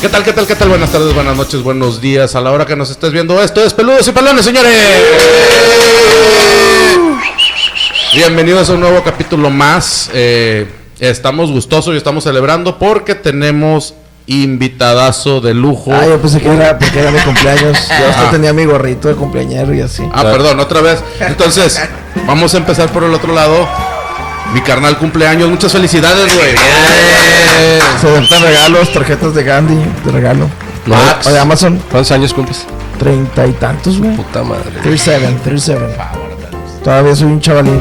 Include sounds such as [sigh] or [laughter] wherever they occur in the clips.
¿Qué tal, qué tal, qué tal? Buenas tardes, buenas noches, buenos días. A la hora que nos estés viendo esto es Peludos y Pelones, señores. Bienvenidos a un nuevo capítulo más. Eh, estamos gustosos y estamos celebrando porque tenemos invitadazo de lujo. Ah, yo pensé que era porque era mi cumpleaños. [laughs] Yo hasta tenía mi gorrito de cumpleañero y así. Ah, perdón, otra vez. Entonces, vamos a empezar por el otro lado. Mi carnal cumpleaños, muchas felicidades, güey. Se dan regalos, tarjetas de Gandhi, de regalo. Max. O de Amazon, ¿Cuántos años cumples? treinta y tantos, güey. Puta madre. 37, 37. Todavía soy un chavalín.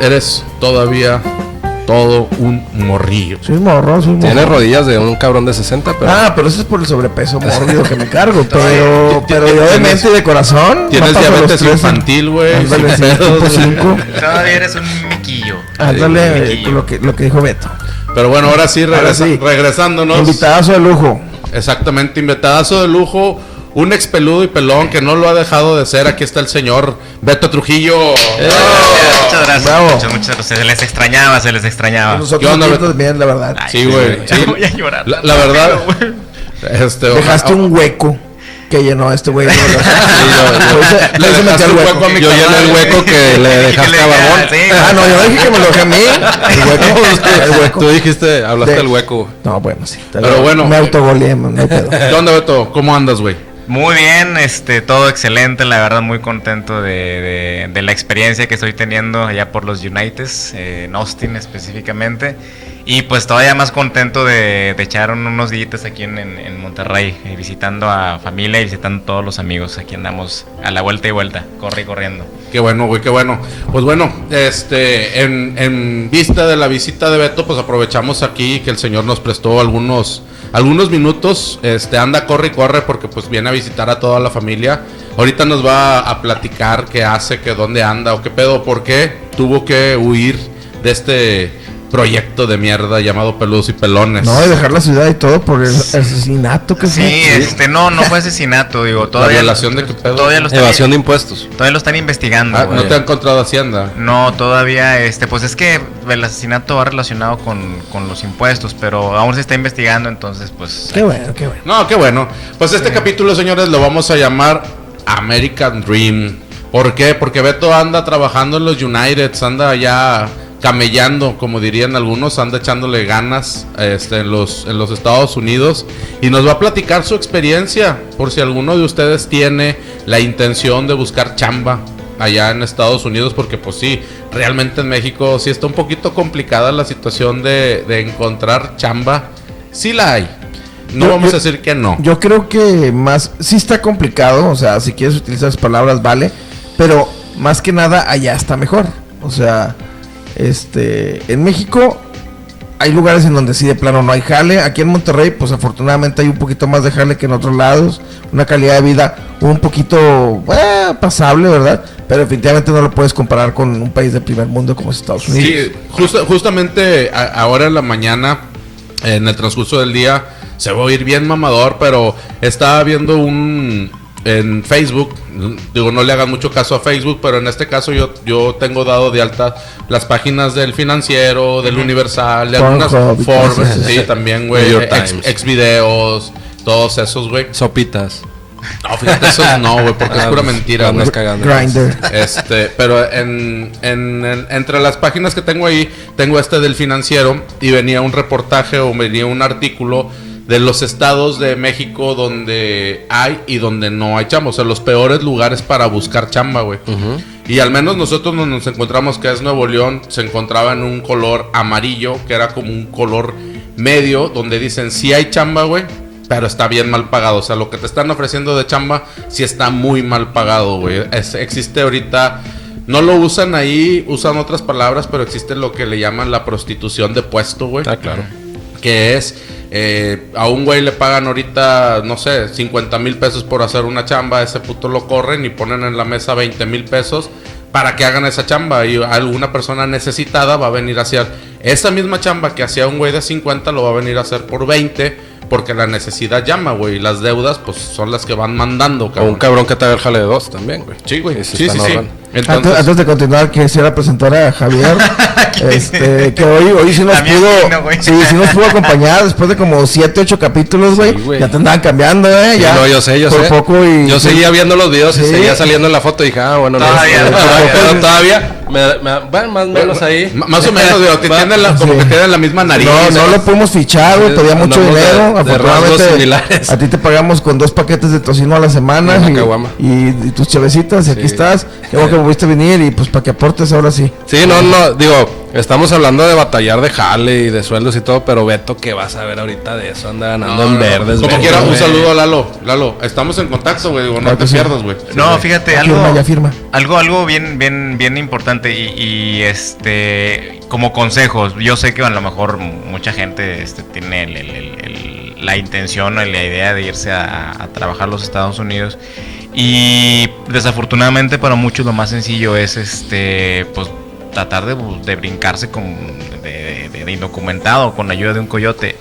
Eres todavía todo un morrillo. Soy morro, soy morro. Tiene rodillas de un cabrón de 60, pero. Ah, pero eso es por el sobrepeso mórbido que me cargo. [laughs] Pero, [laughs] pero yo de mente y de corazón. Tienes diabetes 13. infantil, güey. Ándale. [laughs] Todavía eres un miquillo. Ándale, Miquillo. lo que, lo que dijo Beto. Pero bueno, ahora sí, Ahora regresa- sí. regresándonos. Invitadazo de lujo. Exactamente, invitadazo de lujo. Un expeludo y pelón que no lo ha dejado de ser. Aquí está el señor Beto Trujillo. Muchas gracias. bravo. Muchas, muchas gracias. Se les extrañaba, se les extrañaba. Nosotros ¿Qué onda, aquí Beto? también, la verdad. Ay, Sí, güey. Sí. voy a llorar. La, la verdad, [laughs] este, Dejaste un hueco que llenó este güey. [laughs] Sí, yo- le dejaste el hueco a mi Yo lleno carnal, el hueco que [laughs] le dejaste a Barbón. Sí, Ah, no, yo dije que me lo dejé a mí. El hueco. El hueco. Tú dijiste, hablaste De- del hueco. No, bueno, sí. Pero bueno. Me autogoleé, no hay pedo. ¿Qué onda, Beto? ¿Cómo andas, güey? Muy bien, este, todo excelente, la verdad muy contento de, la experiencia que estoy teniendo allá por los Uniteds, eh, en Austin específicamente, y pues todavía más contento de, de echar un- unos días aquí en, Monterrey, eh, visitando a familia y visitando a todos los amigos, aquí andamos a la vuelta y vuelta, corre y corriendo. Qué bueno, güey, qué bueno. Pues bueno, este, en, en vista de la visita de Beto, pues aprovechamos aquí que el señor nos prestó algunos, algunos minutos. Este, anda, corre y corre porque pues viene a visitar a toda la familia. Ahorita nos va a platicar qué hace, que dónde anda o qué pedo, por qué tuvo que huir de este proyecto de mierda llamado Peludos y Pelones. No, y dejar la ciudad y todo por el asesinato que Sí, fue. este, no, no fue asesinato, digo, la todavía... violación de qué pedo. Todavía lo están, Evasión de impuestos. todavía lo están investigando. Ah, no te han encontrado Hacienda. No, todavía, este, pues es que el asesinato va relacionado con, con los impuestos, pero aún se está investigando, entonces, pues. Qué bueno, qué bueno. No, qué bueno. Pues este capítulo, señores, lo vamos a llamar American Dream. ¿Por qué? Porque Beto anda trabajando en los Uniteds, anda ya camellando, como dirían algunos, anda echándole ganas este, en, los, en los Estados Unidos y nos va a platicar su experiencia, por si alguno de ustedes tiene la intención de buscar chamba allá en Estados Unidos, porque pues sí, realmente en México sí está un poquito complicada la situación de, de encontrar chamba. Sí la hay. No Yo- vamos yo- a decir que no. Yo creo que más, sí está complicado, o sea, si quieres utilizar esas palabras, vale, pero más que nada allá está mejor. O sea, este, en México hay lugares en donde sí de plano no hay jale. Aquí en Monterrey, pues afortunadamente hay un poquito más de jale que en otros lados. Una calidad de vida un poquito eh, pasable, ¿verdad? Pero definitivamente no lo puedes comparar con un país de primer mundo como es Estados Unidos. Sí, justamente a- ahora en la mañana, en el transcurso del día, se va a oír bien mamador, pero estaba viendo un en Facebook, digo, no le hagan mucho caso a Facebook, pero en este caso yo, yo tengo dado de alta las páginas del financiero, del Universal, de algunas Forbes, sí, también, güey, ex. Exvideos, todos esos, güey. Sopitas. No, fíjate, esos no, güey, porque es pura mentira, güey. Grinder. Este, pero en, en- en- entre las páginas que tengo ahí, tengo este del financiero y venía un reportaje o venía un artículo de los estados de México donde hay y donde no hay chamba, o sea, los peores lugares para buscar chamba, güey. Y al menos nosotros nos, nos encontramos que es Nuevo León, se encontraba en un color amarillo, que era como un color medio, donde dicen sí hay chamba, güey, pero está bien mal pagado. O sea, lo que te están ofreciendo de chamba sí está muy mal pagado, güey. Existe ahorita, no lo usan ahí, usan otras palabras, pero existe lo que le llaman la prostitución de puesto, güey. Ah, claro. Que es, eh, a un güey le pagan ahorita, no sé, 50 mil pesos por hacer una chamba, a ese puto lo corren y ponen en la mesa 20 mil pesos para que hagan esa chamba y alguna persona necesitada va a venir hacia Esa misma chamba que hacía un güey de 50 lo va a venir a hacer por 20 porque la necesidad llama, güey. Y las deudas, pues son las que van mandando, O un cabrón. cabrón que te haga el jale de dos también, güey. Sí, güey. Sí, sí, sí. ahorrando. Antes, Entonces, antes de continuar, quisiera presentar a Javier, [laughs] [laughs] este, que hoy, hoy sí nos pudo, sí, no, güey. sí, sí nos pudo acompañar después de como 7, 8 capítulos, güey. Sí, ya te andaban cambiando, eh, Sí, ya. no, yo sé, yo por sé. poco y yo seguía viendo los videos y seguía saliendo en la foto y dije, ah, bueno, Todavía, no, todavía. pero todavía, me, me, bueno, más o menos ahí. Más o menos, güey, [laughs] que La, como sí. que tienen la misma nariz. No, no lo pudimos fichar, güey, pedía mucho de- dinero. de Afortunadamente, similares. a ti te pagamos con dos paquetes de tocino a la semana Y y, y- tus chavecitas, y aquí estás. Qué bueno que pudiste venir y pues para que aportes ahora sí. Sí, no, no, digo, estamos hablando de batallar de jale y de sueldos y todo, pero Beto, ¿qué vas a ver ahorita de eso? Anda ganando en verdes, Como quiera, un saludo a Lalo. Lalo, estamos en contacto, güey. Digo, no te que sí. pierdas, güey. No, fíjate, algo, firma, ya firma. algo, algo bien, bien, bien importante y, y, este, como consejos. Yo sé que a lo mejor mucha gente este, tiene el- el- el- el- la intención o la idea de irse a, a trabajar a los Estados Unidos y desafortunadamente para muchos lo más sencillo es, este, pues tratar de, de brincarse con de, de- de indocumentado con ayuda de un coyote.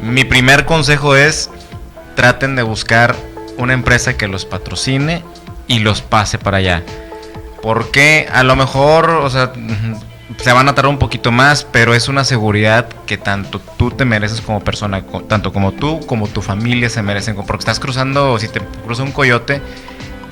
Mi primer consejo es traten de buscar una empresa que los patrocine y los pase para allá. Porque a lo mejor, o sea, se van a tardar un poquito más, pero es una seguridad que tanto tú te mereces como persona, tanto como tú como tu familia se merecen. Porque estás cruzando, si te cruza un coyote,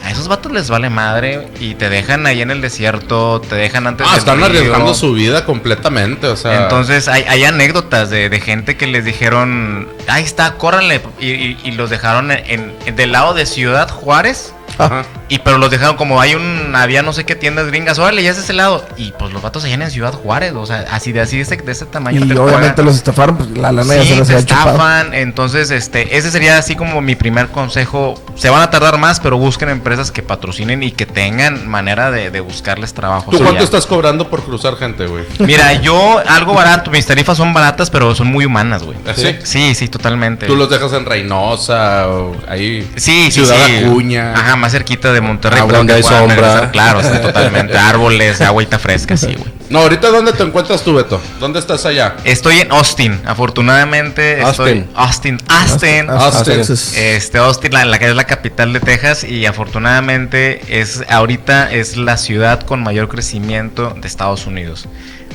a esos vatos les vale madre y te dejan ahí en el desierto, te dejan antes Ah, del están río. arriesgando su vida completamente, o sea. Entonces hay, hay anécdotas de, de gente que les dijeron, ahí está, córranle. Y, y- y los dejaron en, en- del lado de Ciudad Juárez. Ajá. Y pero los dejaron como hay un, había no sé qué tiendas gringas, órale, ya es de ese lado. Y pues los vatos allá en Ciudad Juárez, o sea, así de así de ese, de ese tamaño. Y te obviamente pagan. los estafaron, pues la lana ya se Sí, les te chupado. estafan. Entonces, este, ese sería así como mi primer consejo. Se van a tardar más, pero busquen empresas que patrocinen y que tengan manera de, de buscarles trabajo. ¿Tú cuánto estás cobrando por cruzar gente, güey? Mira, yo algo barato, mis tarifas son baratas, pero son muy humanas, güey. ¿Sí? Sí, sí, totalmente. Tú los dejas en Reynosa o ahí. Sí, sí, Ciudad sí. Acuña. Ajá, más cerquita de Monterrey. Ah, donde hay puedan sombra. regresar. Claro, sí, [laughs] totalmente. Árboles, agüita fresca, sí, güey. No, ahorita ¿dónde te encuentras tú, Beto? ¿Dónde estás allá? Estoy en Austin, afortunadamente. Estoy, Austin, Austin. Austin. Texas. Este, Austin, la, la que es la capital de Texas y afortunadamente es ahorita es la ciudad con mayor crecimiento de Estados Unidos.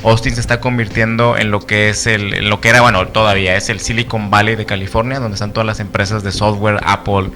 Austin se está convirtiendo en lo que es el, en lo que era, bueno, todavía es el Silicon Valley de California, donde están todas las empresas de software, Apple,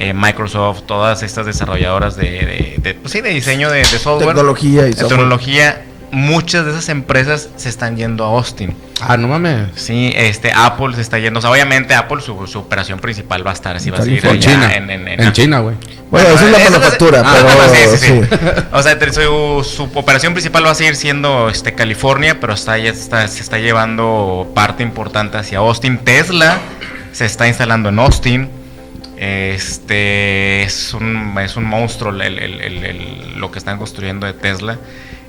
eh, Microsoft, todas estas desarrolladoras de, de- de- pues sí, de diseño de, de software, Tecnología y software. tecnología. Muchas de esas empresas se están yendo a Austin. Ah, no mames. Sí, este Apple se está yendo. O sea, obviamente Apple su, su operación principal va a estar así, va a seguir En China. en, en- en- En China, güey. Bueno, esa es la Eso manufactura, ah, pero bueno, sí, sí, sí. sí. [laughs] O sea, su, su operación principal va a seguir siendo este California, pero está, ya está, se está llevando parte importante hacia Austin. Tesla se está instalando en Austin. Este es un, es un monstruo el- el- el- el- lo que están construyendo de Tesla.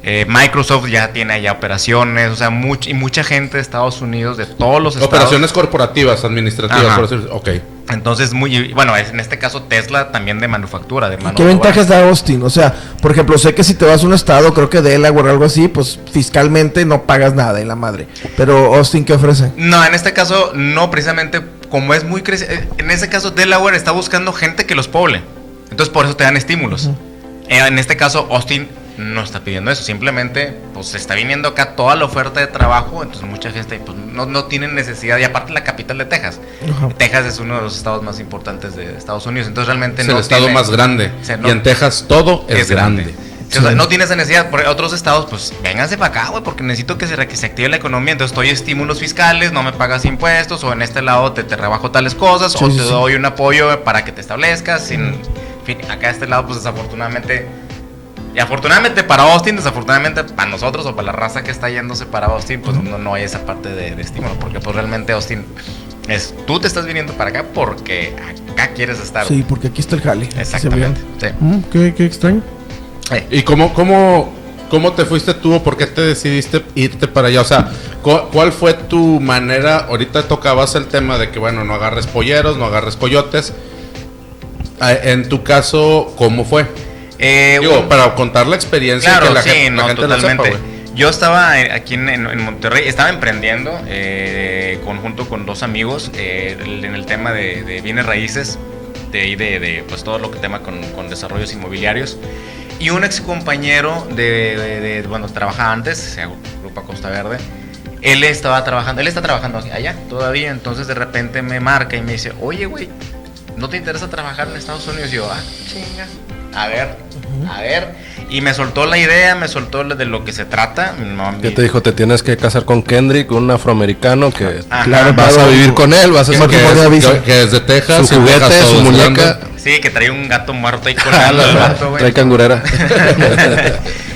Eh, Microsoft ya tiene allá operaciones, o sea, much- y mucha gente de Estados Unidos, de todos los estados. Operaciones corporativas, administrativas, Ajá. por decir. Ok. Entonces, muy, bueno, es, en este caso Tesla también de manufactura, de mano ¿Qué ventajas da Austin? O sea, por ejemplo, sé que si te vas a un estado, creo que Delaware o algo así, pues fiscalmente no pagas nada en la madre. Pero Austin, ¿qué ofrece? No, en este caso no, precisamente como es muy creci- eh, En este caso Delaware está buscando gente que los poble. Entonces por eso te dan estímulos. Eh, en este caso Austin no está pidiendo eso. Simplemente pues está viniendo acá toda la oferta de trabajo. Entonces mucha gente pues, no, no tiene necesidad. Y aparte la capital de Texas. Texas es uno de los estados más importantes de Estados Unidos. Entonces realmente Es no el estado tiene- más grande. O sea, no- Y en Texas todo es, grande. Sí, o sea, no tienes esa necesidad. Por otros estados, pues vénganse para acá, güey, porque necesito que se, que se active la economía. Entonces, doy estímulos fiscales, no me pagas impuestos, o en este lado te, te rebajo tales cosas, Sí, o sí, te doy un apoyo para que te establezcas. Sin, en fin, acá a este lado, pues desafortunadamente. Y afortunadamente para Austin, desafortunadamente para nosotros o para la raza que está yéndose para Austin, pues no, no hay esa parte de, de estímulo, porque pues realmente Austin es tú te estás viniendo para acá porque acá quieres estar. Sí, porque aquí está el jale. Exactamente. Sí. Mm, qué, qué extraño. ¿Y cómo, cómo, cómo te fuiste tú o por qué te decidiste irte para allá? O sea, cu- ¿cuál fue tu manera? Ahorita tocabas el tema de que, bueno, no agarres polleros, no agarres coyotes. En tu caso, ¿cómo fue? Eh, Digo, un- para contar la experiencia Claro, que la sí, gente, la no, gente lo sepa, totalmente. güey. Yo estaba aquí en, en- Monterrey, estaba emprendiendo eh, conjunto con dos amigos eh, en el tema de, de bienes raíces, de, de, de, pues todo lo que tema con, con desarrollos inmobiliarios. Y un ex compañero de, de- de- bueno, trabajaba antes, o sea, Grupo Costa Verde. Él estaba trabajando, él está trabajando allá todavía, entonces de repente me marca y me dice, oye, güey, ¿no te interesa trabajar en Estados Unidos? Y yo, ah, chinga, a ver, a ver. Y me soltó la idea, me soltó de lo que se trata. No, ¿Qué mi- te dijo? Te tienes que casar con Kendrick, un afroamericano que Ajá. Claro, vas a vivir con él, vas a Que, ser que es, que- es de Texas. su juguete, Texas su muñeca. Sí, que trae un gato muerto ahí [laughs] colgando el vato, güey. Trae cangurera. [laughs]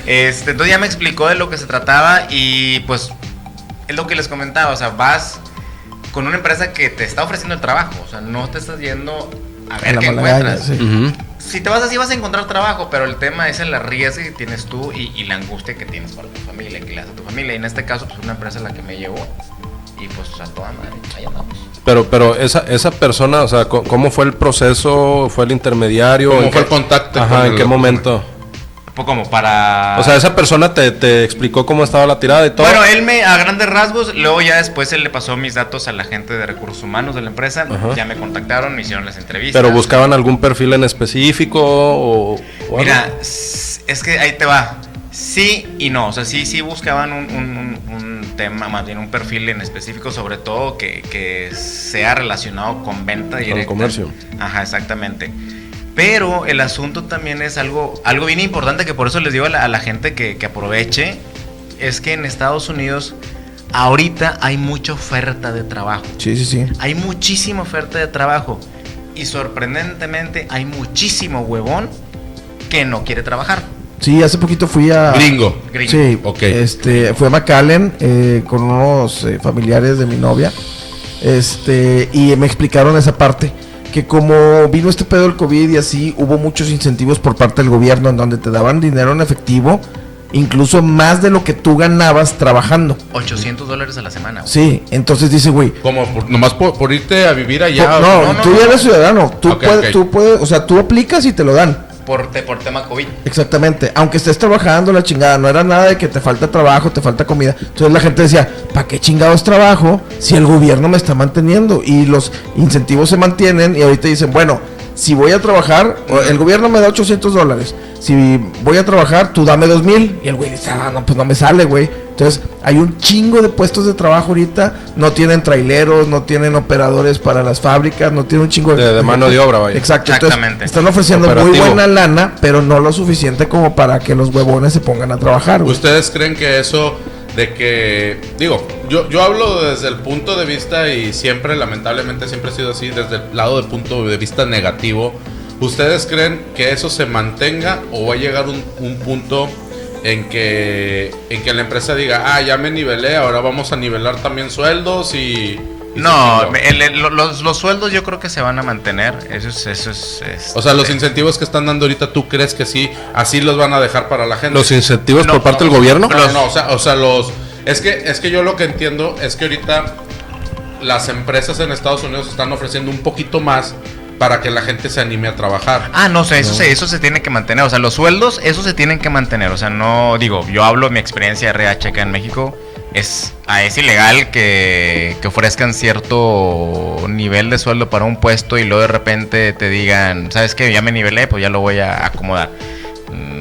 Este, entonces ya me explicó de lo que se trataba y pues es lo que les comentaba, o sea, vas con una empresa que te está ofreciendo el trabajo, o sea, no te estás yendo a ver qué encuentras. sí. Si te vas así vas a encontrar trabajo, pero el tema es el arriesgue que tienes tú y, y la angustia que tienes para tu familia, que le das a tu familia. Y en este caso, pues una empresa la que me llevó y pues a toda madre, ahí andamos. Pero, pero esa, esa persona, o sea, ¿cómo fue el proceso? ¿Fue el intermediario? ¿Cómo ¿En fue qué- el contacto Ajá, con ¿en el- qué momento? Pues como para... O sea, esa persona te, te explicó cómo estaba la tirada y todo. Bueno, él me, a grandes rasgos, luego ya después él le pasó mis datos a la gente de recursos humanos de la empresa, Ajá. ya me contactaron, me hicieron las entrevistas. pero buscaban algún perfil en específico o? Mira, es que ahí te va. Sí y no. O sea, sí, sí buscaban un, un- tema, más bien un perfil en específico, sobre todo que, que sea relacionado con venta el directa. comercio. Ajá, exactamente. Pero el asunto también es algo, algo bien importante que por eso les digo a la, a la gente que, que aproveche. Es que en Estados Unidos ahorita hay mucha oferta de trabajo. Sí, sí, sí. Hay muchísima oferta de trabajo. Y sorprendentemente hay muchísimo huevón que no quiere trabajar. Sí, hace poquito fui a... Gringo. Gringo. Sí, Ok. este, fui a McAllen eh, con unos eh, familiares de mi novia. Este, y me explicaron esa parte. Que como vino este pedo del COVID y así, hubo muchos incentivos por parte del gobierno en donde te daban dinero en efectivo, incluso más de lo que tú ganabas trabajando. 800 dólares a la semana. güey. Sí, entonces dice, güey, Como por- nomás por, por irte a vivir allá. no, no, no, tú no. ya eres ciudadano, tú, puedes, tú puedes, o sea, tú aplicas y te lo dan. Por, te- por tema COVID. Exactamente, aunque estés trabajando la chingada, no era nada de que te falta trabajo, te falta comida. Entonces la gente decía, ¿para qué chingados trabajo si el gobierno me está manteniendo? Y los incentivos se mantienen y ahorita dicen, bueno, si voy a trabajar, el gobierno me da 800 dólares. Si voy a trabajar, tú dame 2000. Y el güey dice, ah, no, pues no me sale, güey. Entonces hay un chingo de puestos de trabajo ahorita. No tienen traileros, no tienen operadores para las fábricas, no tienen un chingo De- de mano de obra, vaya. Exacto, entonces Exactamente. están ofreciendo muy buena lana, pero no lo suficiente como para que los huevones se pongan a trabajar, güey. ¿Ustedes creen que eso de que, digo, yo, yo hablo desde el punto de vista y siempre, lamentablemente, siempre ha sido así, desde el lado del punto de vista negativo, ¿ustedes creen que eso se mantenga o va a llegar un, un punto en que, en que la empresa diga, ah, ya me nivelé, ahora vamos a nivelar también sueldos y... No, se chingó"? el- el- lo- los, los sueldos yo creo que se van a mantener. Eso es. Eso es, es- O sea, los incentivos que están dando ahorita, ¿tú crees que sí, así los van a dejar para la gente? Los incentivos No, por parte no, del gobierno. No, no, no, o sea, o sea, los. Es que, es que yo lo que entiendo es que ahorita las empresas en Estados Unidos están ofreciendo un poquito más para que la gente se anime a trabajar. Ah, no sé, eso, Se, eso se tiene que mantener. O sea, los sueldos, eso se tienen que mantener. O sea, no, digo, yo hablo de mi experiencia de RH acá en México. Es, ah, es ilegal que, que ofrezcan cierto nivel de sueldo para un puesto y luego de repente te digan, ¿sabes qué? Ya me nivelé, pues ya lo voy a acomodar.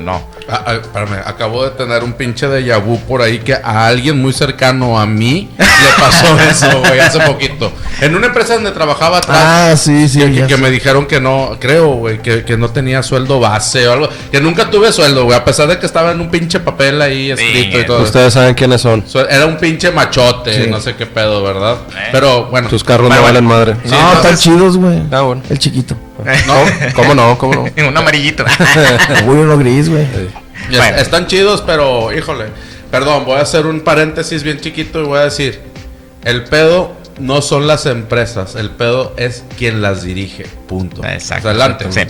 No. Ah, ah, espérame, acabo de tener un pinche de vu por ahí que a alguien muy cercano a mí le pasó [laughs] eso, güey, hace poquito. En una empresa donde trabajaba atrás. Ah, sí, sí. que, que- que me dijeron que no, creo, güey, que, que no tenía sueldo base o algo. Que nunca tuve sueldo, güey, a pesar de que estaba en un pinche papel ahí escrito y todo. Ustedes saben quiénes son. Era un pinche machote, Sí. no sé qué pedo, ¿verdad? Eh. Pero bueno. Tus carros Bueno, no valen madre. Sí, No, entonces- están chidos, güey. Ah, bueno. El chiquito. [laughs] No, ¿Cómo no? ¿Cómo no? [laughs] Un amarillito. [laughs] Uy, uno gris, güey. Bueno. Están chidos, pero híjole. Perdón, voy a hacer un paréntesis bien chiquito y voy a decir: el pedo no son las empresas, el pedo es quien las dirige. Punto. Exacto. Adelante. Sí.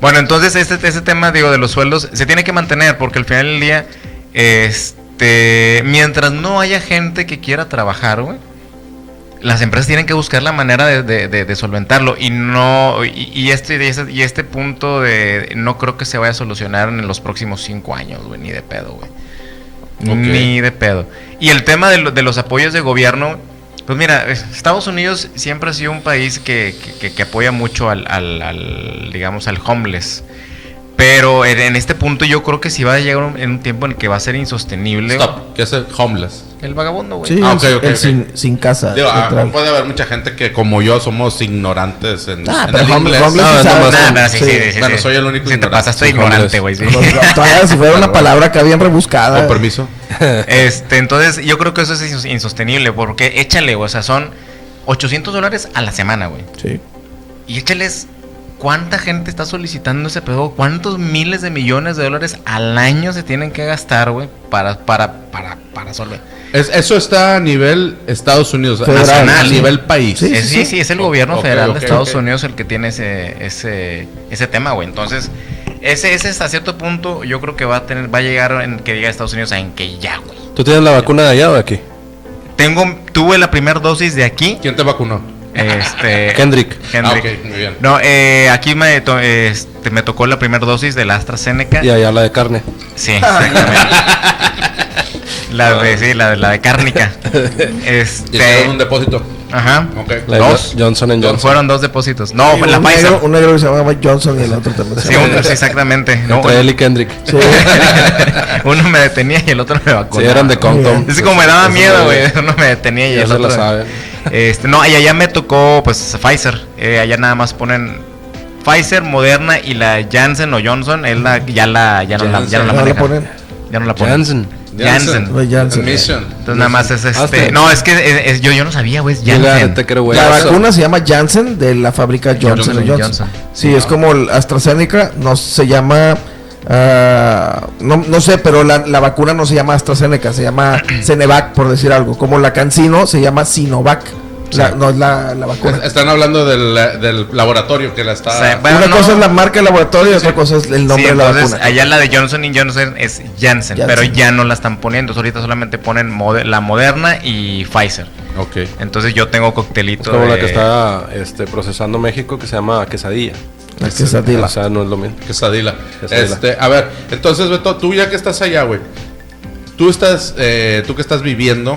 Bueno, entonces este, este tema, digo, de los sueldos se tiene que mantener porque al final del día, este, mientras no haya gente que quiera trabajar, güey, las empresas tienen que buscar la manera de, de- de- de solventarlo y no y, y este y este y este punto de no creo que se vaya a solucionar en los próximos cinco años, güey, ni de pedo, güey. Ni de pedo. Y el tema de, lo- de los apoyos de gobierno, pues mira, es- Estados Unidos siempre ha sido un país que, que- que apoya mucho al, al- al, digamos, al homeless. Pero en, en este punto yo creo que sí va a llegar un- en un tiempo en el que va a ser insostenible. Stop. ¿Qué es el homeless? El vagabundo, güey. Sí, Ah, el- ok, ok, el. Sin, sin casa. Digo, ah, puede haber mucha gente que como yo somos ignorantes en, Ah, en pero el home- inglés. homeless No, sí no, más- Nah, sí. nah, sí, sí, Sí. sí, Bueno, sí. soy el único Si te ignorante. pasaste ignorante, güey. sí. Pues, todavía si fuera una palabra que bien rebuscada. Con permiso. Este, entonces yo creo que eso es insos- insostenible porque échale, güey, o sea, son 800 dólares a la semana, güey. Sí. Y échales cuánta gente está solicitando ese pedo, cuántos miles de millones de dólares al año se tienen que gastar, güey, para, para, para, para solver. Es, eso está a nivel Estados Unidos, Federal, nacional, a nivel país. Sí, Sí, sí, es el gobierno federal de Estados. Unidos el que tiene ese, ese, ese tema, güey. Entonces, ese, ese hasta cierto punto yo creo que va a tener, va a llegar en que diga Estados Unidos en que ya, güey. ¿Tú tienes la vacuna de allá o de aquí? Tengo, tuve la primera dosis de aquí. ¿Quién te vacunó? Este, [laughs] Kendrick. Kendrick. Ah, ok, muy bien. No, eh, aquí me, to- este, me tocó la primera dosis de la AstraZeneca. Y allá la de carne. Sí, exactamente. [laughs] la de, sí, la de, la de cárnica. [laughs] Este, un depósito. ajá. Ok. La de Dos. Johnson Johnson. Fueron dos depósitos. No, Sí, la un Pfizer. negro, un negro que se llamaba Johnson y el otro también se Sí, llamaba- un- sí, exactamente. No, Entre él y Kendrick. Sí. uno me detenía y el otro me Sí, vacunaba. eran de Compton. Es como me daba miedo, se- güey. Uno me detenía y el se otro. la saben. Este, no, y allá me tocó, pues, Pfizer. Eh, allá nada más ponen Pfizer, Moderna y la Janssen o Johnson. Es la, ya la, ya no la, ya no la manejan. ponen. Ya no la ponen. Janssen. Janssen. Janssen. Entonces nada más es este. Hazte. No, es que es- es- yo, yo no sabía, güey. Janssen. La vacuna se llama Janssen de la fábrica Johnson Johnson Johnson. Johnson. Sí, es como el AstraZeneca, no se llama ah, no, no sé, pero la, la vacuna no se llama AstraZeneca, se llama [clears throat] Cenevac, por decir algo. Como la Cancino se llama Sinovac. La- no es la, la vacuna. Están hablando del, del laboratorio que la está. O sea, bueno, Una no. cosa es la marca de laboratorio y otra cosa es el nombre Sí, de la entonces, vacuna. allá la de Johnson y Johnson es Janssen, Janssen. pero ya no la están poniendo. Ahorita solamente ponen mode- la Moderna y Pfizer. Ok. Entonces yo tengo Es coctelito. como la que está este, procesando México que se llama quesadilla. La quesadilla. O sea, no es lo mismo. Quesadilla. Quesadilla. Este, a ver, entonces, Beto, tú ya que estás allá, güey. Tú estás, eh, tú que estás viviendo,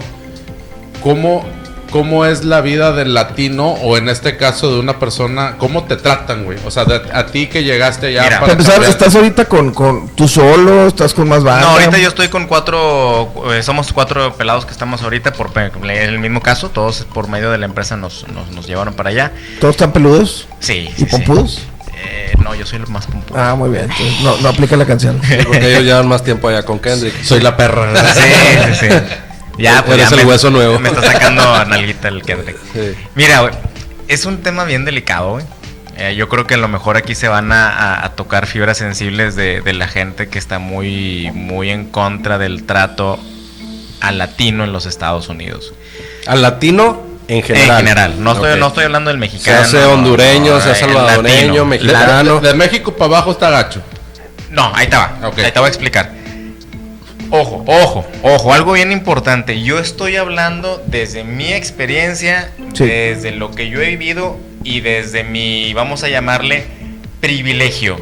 ¿cómo, ¿cómo es la vida del latino o en este caso de una persona? ¿Cómo te tratan, güey? O sea, de- a ti que llegaste allá Mira, Para empezar, ¿estás ahorita con, con tú solo? ¿Estás con más banda? No, ahorita yo estoy con cuatro, eh, somos cuatro pelados que estamos ahorita por el mismo caso, todos por medio de la empresa nos, nos, nos llevaron para allá. ¿Todos están peludos? Sí. ¿Y sí, sí. Eh, no, yo soy el más pompudo. Ah, muy bien. entonces no, no aplica la canción. Porque ellos llevan más tiempo allá con Kendrick. Soy la perra. [laughs] Sí, sí, sí. Ya, pues Eres ya el me, hueso nuevo. Me está sacando nalguita el Kendrick. Sí. Mira, güey, es un tema bien delicado, güey. Eh, yo creo que a lo mejor aquí se van a, a- a tocar fibras sensibles de, de la gente que está muy, muy en contra del trato al latino en los Estados Unidos. Al latino en general. En general, no estoy, no estoy hablando del Se mexicano. hace hondureño, se hace el salvadoreño, mexicano. de- de México para abajo está gacho. No, ahí te va. Ok. Ahí te voy a explicar. Ojo, ojo, ojo, algo bien importante. Yo estoy hablando desde mi experiencia, Sí. desde lo que yo he vivido y desde mi, vamos a llamarle, privilegio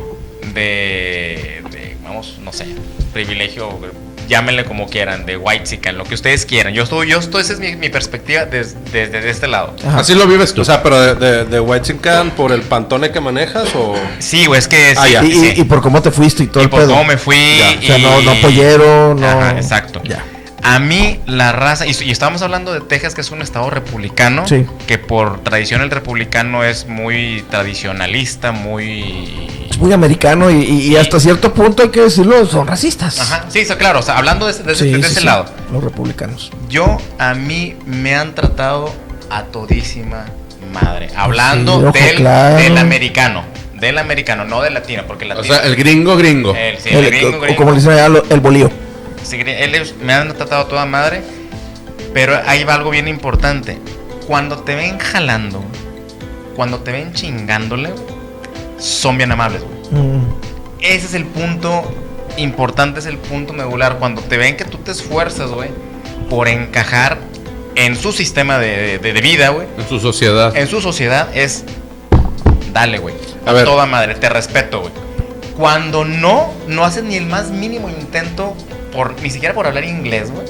de, de, vamos, no sé, privilegio, llámenle como quieran, de white chican, lo que ustedes quieran. Yo estoy, yo estoy, esa es mi, mi perspectiva des- desde este lado. Ajá. Así lo vives tú. O sea, pero de, de, de White Chicken por el pantone que manejas o. Sí, güey, es que Ah, sí, ya. y, sí. y- y por cómo te fuiste y todo y el por pedo. cómo me fui. Ya, o sea, y- no, no pollero, no. Ajá, exacto. Ya. A mí la raza, y, y estábamos hablando de Texas, que es un estado republicano, Sí. que por tradición el republicano es muy tradicionalista, muy... Es muy americano y, y- y hasta cierto punto hay que decirlo, son racistas. Ajá, sí, claro, o sea, hablando de, ese- de ese- Sí, de sí, ese sí, lado. Los republicanos. Yo, a mí me han tratado a todísima madre. Hablando ojo, del, claro. del americano, del americano, no del latino, porque el o latino... sea, el gringo gringo. el- sí, El- el gringo, o- o gringo. como le dicen allá, lo- el bolío. Sí, me han tratado a toda madre, pero ahí va algo bien importante. Cuando te ven jalando, cuando te ven chingándole, son bien amables, güey. Mm. Ese es el punto importante, es el punto medular. Cuando te ven que tú te esfuerzas, güey, por encajar en su sistema de, de- de vida, güey, En su sociedad. en su sociedad, es dale, güey. A A, ver. toda madre, te respeto, güey. Cuando no, no haces ni el más mínimo intento, por, ni siquiera por hablar inglés, güey.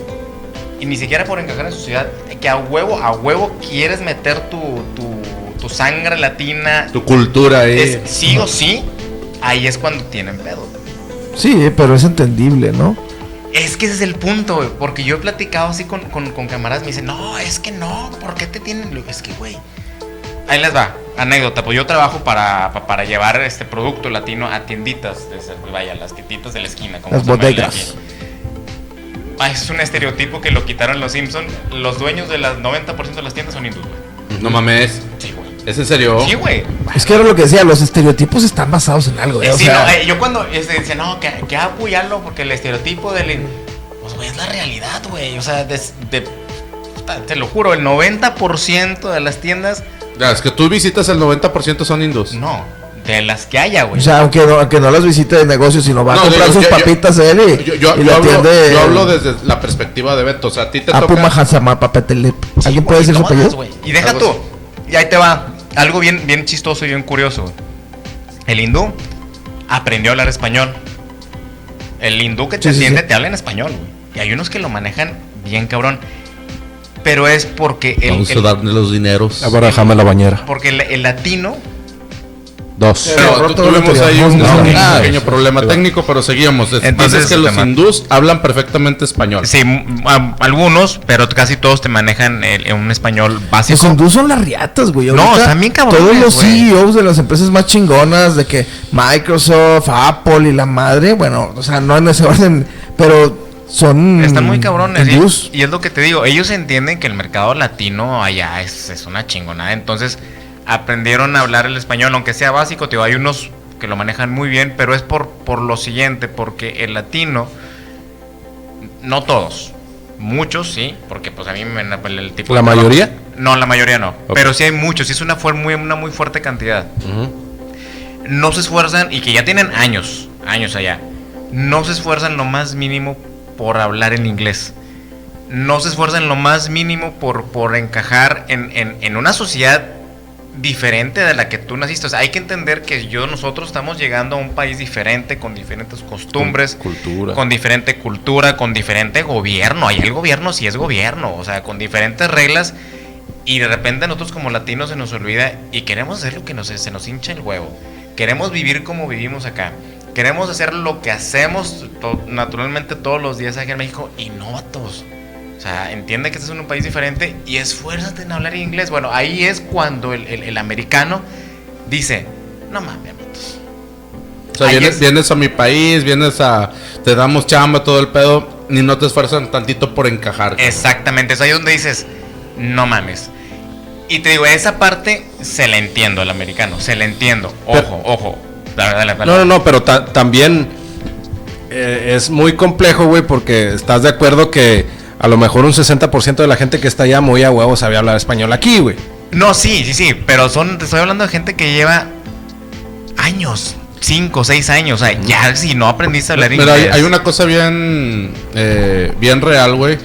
Y ni siquiera por encajar en su ciudad. Que a huevo, a huevo quieres meter tu, tu, tu sangre latina. Tu cultura ahí. Es sí o sí. Ahí es cuando tienen pedo. Sí, pero es entendible, ¿no? Es que ese es el punto, güey. Porque yo he platicado así con, con, con camaradas. Me dicen, no, es que no. ¿Por qué te tienen? Es que, güey. Ahí les va. Anécdota. Pues yo trabajo para, pa- para llevar este producto latino a tienditas. de esas, Vaya, las tienditas de la esquina. Como Las bodegas. Ah, es un estereotipo que lo quitaron los Simpsons. Los dueños de las 90% de las tiendas son hindúes, güey. No mames. Sí. ¿Es en serio? Sí, güey. Es que era lo que decía, los estereotipos están basados en algo, ¿eh? Eh, O sí, sea, no, eh, yo cuando este, dice, no, que, que apoyarlo porque el estereotipo del... Pues, güey, es la realidad, güey. O sea, de, te lo juro, el 90% de las tiendas, Ya, es que tú visitas el 90% son hindús. no, de las que haya, güey. o sea, aunque no, aunque no las visite de negocio, sino va a comprar digo, sus yo- yo- papitas él y, Yo, yo- y yo le hablo, yo hablo desde la perspectiva de Beto. O sea, a ti te Apu toca. Sí, ¿Alguien puede decir su apellido? Y deja tú. Y ahí te va. Algo bien, bien chistoso y bien curioso. El hindú aprendió a hablar español. El hindú que te Sí, sí, atiende sí. te habla en español, güey. Y hay unos que lo manejan bien cabrón. Pero es porque el, Vamos el- a darle los dineros. Ahora déjame la bañera. porque el, el latino Dos. Pero tuvimos ahí un, No, pequeño problema técnico, pero seguíamos. Es- Entonces, Dices que los hindús hablan perfectamente español. Sí, a- algunos, pero casi todos te manejan el- un español Los básico. hindús son las riatas, güey. No, bien cabrones, Todos los güey. CEOs de las empresas más chingonas, de que Microsoft, Apple y la madre, bueno, o sea, no en ese [laughs] orden, pero son. Están muy cabrones. Y, y es lo que te digo, ellos entienden que el mercado latino allá es, es una chingonada. Entonces aprendieron a hablar el español, aunque sea básico. Digo, hay unos que lo manejan muy bien, pero es por, por lo siguiente, porque el latino, no todos, muchos sí, porque pues a mí me, el, tipo ¿La de trabajo- mayoría? No, la mayoría no. Pero sí hay muchos, sí es una, muy, una muy fuerte cantidad. No se esfuerzan y que ya tienen años, años allá, no se esfuerzan lo más mínimo por hablar en inglés. No se esfuerzan lo más mínimo por, por encajar en, en- en una sociedad diferente de la que tú naciste. O sea, hay que entender que yo, nosotros estamos llegando a un país diferente, con diferentes costumbres, Cultura. con diferente cultura, con diferente gobierno. Ahí el gobierno sí es gobierno, o sea, con diferentes reglas. Y de repente nosotros como latinos se nos olvida y queremos hacer lo que nos, se nos hincha el huevo. Queremos vivir como vivimos acá. Queremos hacer lo que hacemos to- naturalmente todos los días aquí en México y no vatos. Sea, entiende que estás en un país diferente y esfuérzate en hablar inglés. Bueno, ahí es cuando el, el- el americano dice, no mames, vatos". O sea, vienes, es- vienes a mi país, vienes a. Te damos chamba, todo el pedo. Ni no te esfuerzan tantito por encajar. Exactamente, es ahí donde dices, no mames. Y te digo, esa parte se la entiendo al americano, se la entiendo. Ojo, Pero- ojo. Dale, dale, dale. No, no, no, pero ta- también eh, es muy complejo, güey, porque estás de acuerdo que a lo mejor un 60% de la gente que está allá muy a huevo sabía hablar español aquí, güey. No, sí, sí, sí, pero son, te estoy hablando de gente que lleva años, 5, 6 años, o sea, ya si no aprendiste a hablar Pero hay, inglés. hay una cosa bien. eh, bien real, güey.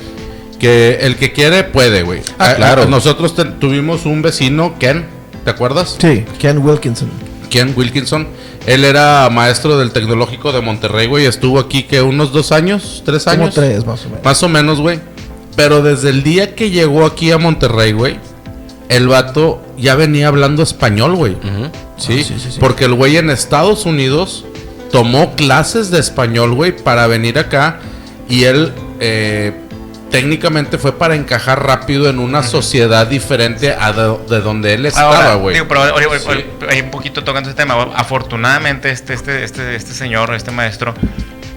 Que el que quiere puede, güey. Ah, A- claro. Nosotros te- tuvimos un vecino, Ken. ¿Te acuerdas? Sí, Ken Wilkinson. Ken Wilkinson. Él era maestro del Tecnológico de Monterrey, güey. Estuvo aquí que unos dos años, tres Como años. tres, más o menos. Más o menos, güey. Pero desde el día que llegó aquí a Monterrey, güey, el vato ya venía hablando español, güey. ¿Sí? Ah, sí, sí, sí. Porque el güey en Estados Unidos tomó clases de español, güey, para venir acá. Y él eh, técnicamente fue para encajar rápido en una sociedad diferente a de, de donde él estaba, güey. digo, pero ahora- Sí. ahora- un poquito tocando ese tema. Afortunadamente, este, este, este, este señor, este maestro,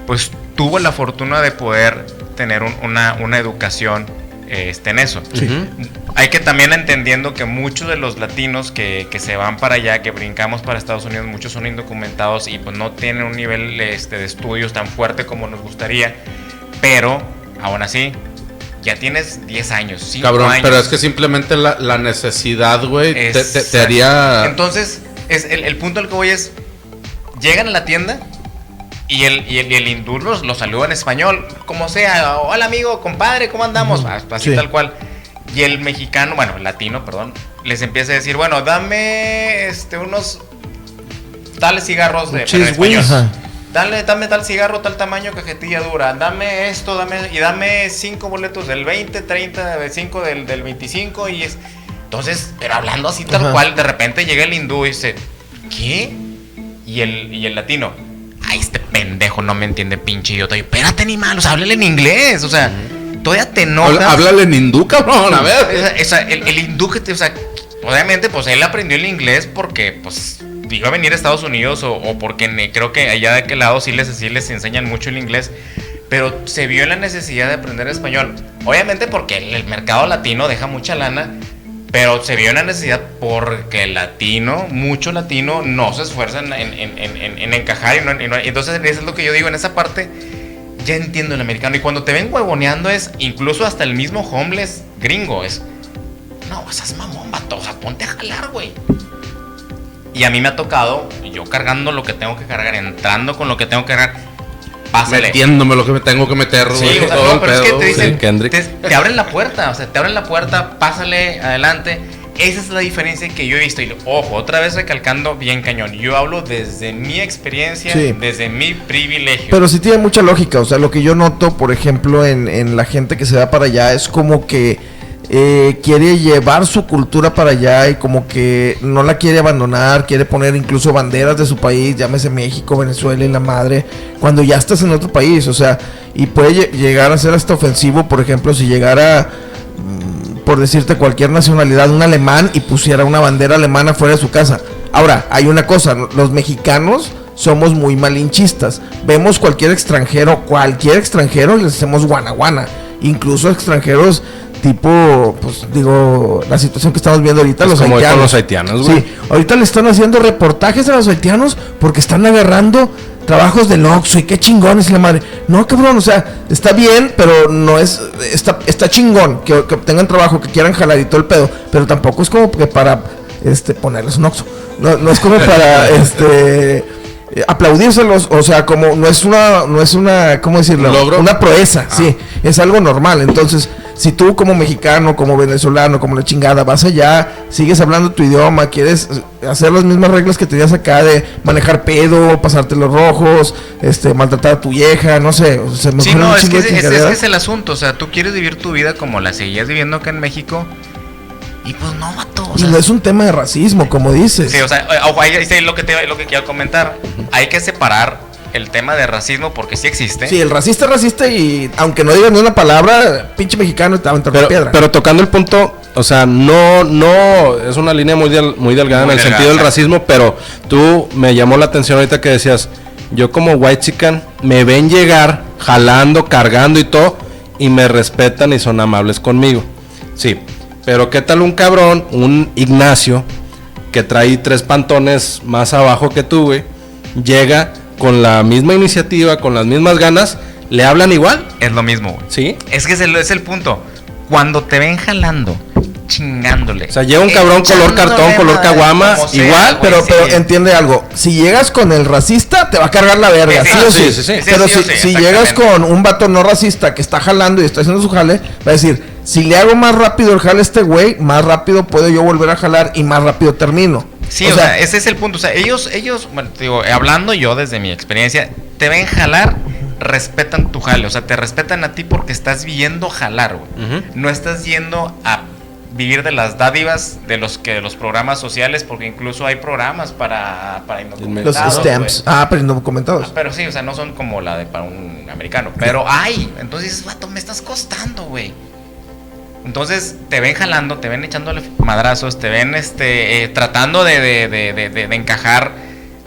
pues tuvo la fortuna de poder tener un- una, una educación este, en eso. Hay que también entendiendo que muchos de los latinos que, que se van para allá, que brincamos para Estados Unidos, muchos son indocumentados y pues no tienen un nivel este, de estudios tan fuerte como nos gustaría. Pero, aún así, ya tienes 10 años, 5 Cabrón, años. pero es que simplemente la, la necesidad, güey, te, te- te Exacto. haría... Entonces, es el, el punto al que voy es. Llegan a la tienda y el, y el, y el hindú los, los saluda en español, como sea. Hola amigo, compadre, ¿cómo andamos? Así Sí. tal cual. Y el mexicano, bueno, el latino, perdón, les empieza a decir, bueno, dame este unos tales cigarros de cheese. Dale, dame tal cigarro, tal tamaño, cajetilla dura. Dame esto, dame. Y dame cinco boletos del 20, 30, 5 del, del 25. Y es. Entonces, pero hablando así tal Ajá. cual, de repente llega el hindú y dice, ¿qué? Y el, y el latino, ay, este pendejo no me entiende, pinche idiota. Y yo, espérate, animal, o sea, háblale en inglés. O sea, todavía te enojas. Háblale en hindú, cabrón, a ver. o sea, el, el hindú que te, o sea, obviamente, pues él aprendió el inglés porque, pues, iba a venir a Estados Unidos o, o porque creo que allá de aquel lado sí les, sí les enseñan mucho el inglés, pero se vio la necesidad de aprender español. Obviamente porque el, el mercado latino deja mucha lana, pero se vio en la necesidad porque el latino, mucho latino, no se esfuerza en, en- en- en- en encajar. Y no- y no- entonces, eso es lo que yo digo en esa parte ya entiendo el americano. Y cuando te ven huevoneando es incluso hasta el mismo homeless gringo. Es, no, esas mamón, vato. O sea, ponte a jalar, güey. Y a mí me ha tocado, yo cargando lo que tengo que cargar, entrando con lo que tengo que cargar, pásale. Metiéndome lo que me tengo que meter, Sí, güey, o sea, todo no, el pero es que pedo, te dicen, Sí, te, te abren la puerta, o sea, te abren la puerta, pásale adelante. Esa es la diferencia que yo he visto. Y ojo, otra vez recalcando bien cañón. Yo hablo desde mi experiencia, Sí. desde mi privilegio. Pero sí tiene mucha lógica. O sea, lo que yo noto, por ejemplo, en, en la gente que se va para allá es como que eh, quiere llevar su cultura para allá y como que no la quiere abandonar, quiere poner incluso banderas de su país, llámese México, Venezuela y la madre, cuando ya estás en otro país. O sea, y puede lle- llegar a ser hasta ofensivo, por ejemplo, si llegara mm, por decirte cualquier nacionalidad, un alemán y pusiera una bandera alemana fuera de su casa. Ahora, hay una cosa, los mexicanos somos muy malinchistas. Vemos cualquier extranjero, cualquier extranjero les hacemos guanaguana. Incluso extranjeros tipo, pues digo, la situación que estamos viendo ahorita, Es los como haitianos. con los haitianos, güey. Sí, ahorita le están haciendo reportajes a los haitianos porque están agarrando trabajos del Oxxo y qué chingones la madre. No, cabrón, o sea, está bien, pero no es, está, está chingón que, que obtengan trabajo, que quieran jalar y todo el pedo, pero tampoco es como que para este ponerles un Oxxo. No, no es como [laughs] para este eh, aplaudírselos, o sea, como no es una, no es una, ¿cómo decirlo? ¿Un logro? Una proeza, sí, es algo normal. Entonces, si tú como mexicano, como venezolano, como la chingada, vas allá, sigues hablando tu idioma, quieres hacer las mismas reglas que tenías acá de manejar pedo, pasarte los rojos, este, maltratar a tu vieja, no sé, o sea, Sí, no, es que ese, ese- es el asunto. O sea, tú quieres vivir tu vida como la seguías viviendo acá en México. Y pues no, vato. O Y no es un tema de racismo, como dices. sí, o sea, eh, ojo, ahí lo que, te, lo que quiero comentar. Hay que separar el tema de racismo porque sí existe. Sí, el racista es racista y aunque no digas ni una palabra, pinche mexicano te va a entrar Pero, la piedra. pero tocando el punto, o sea, no, no, es una línea muy, del- muy delgada Muy en el delgada, sentido del claro. racismo, pero tú me llamó la atención ahorita que decías, yo como white chican me ven llegar jalando, cargando y todo, y me respetan y son amables conmigo. Sí, pero ¿qué tal un cabrón, un Ignacio, que trae tres pantones más abajo que tú, güey, llega con la misma iniciativa, con las mismas ganas, le hablan igual? Es lo mismo, güey. ¿Sí? Es que es el, es el punto. Cuando te ven jalando, chingándole. O sea, llega un cabrón color cartón, color caguama, igual, pero, pero entiende algo. Si llegas con el racista, te va a cargar la verga. Sí, Sí, sí, o sí. Pero si, si llegas con un vato no racista que está jalando y está haciendo su jale, va a decir: Si le hago más rápido el jale a este güey, más rápido puedo yo volver a jalar y más rápido termino. Sí, o, sea, ese es el punto. O sea, ellos, ellos, bueno, te digo, hablando yo desde mi experiencia, te ven jalar, respetan tu jale. O sea, te respetan a ti porque estás viendo jalar, güey. No estás yendo a vivir de las dádivas de los que de los programas sociales, porque incluso hay programas para, para los indocumentados, stamps. güey. Ah, pero no comentados. Ah, Pero sí, o sea, no son como la de para un americano. Pero hay. Entonces dices, vato, me estás costando, güey. Entonces te ven jalando, te ven echándole madrazos, te ven este eh, tratando de, de- de- de- encajar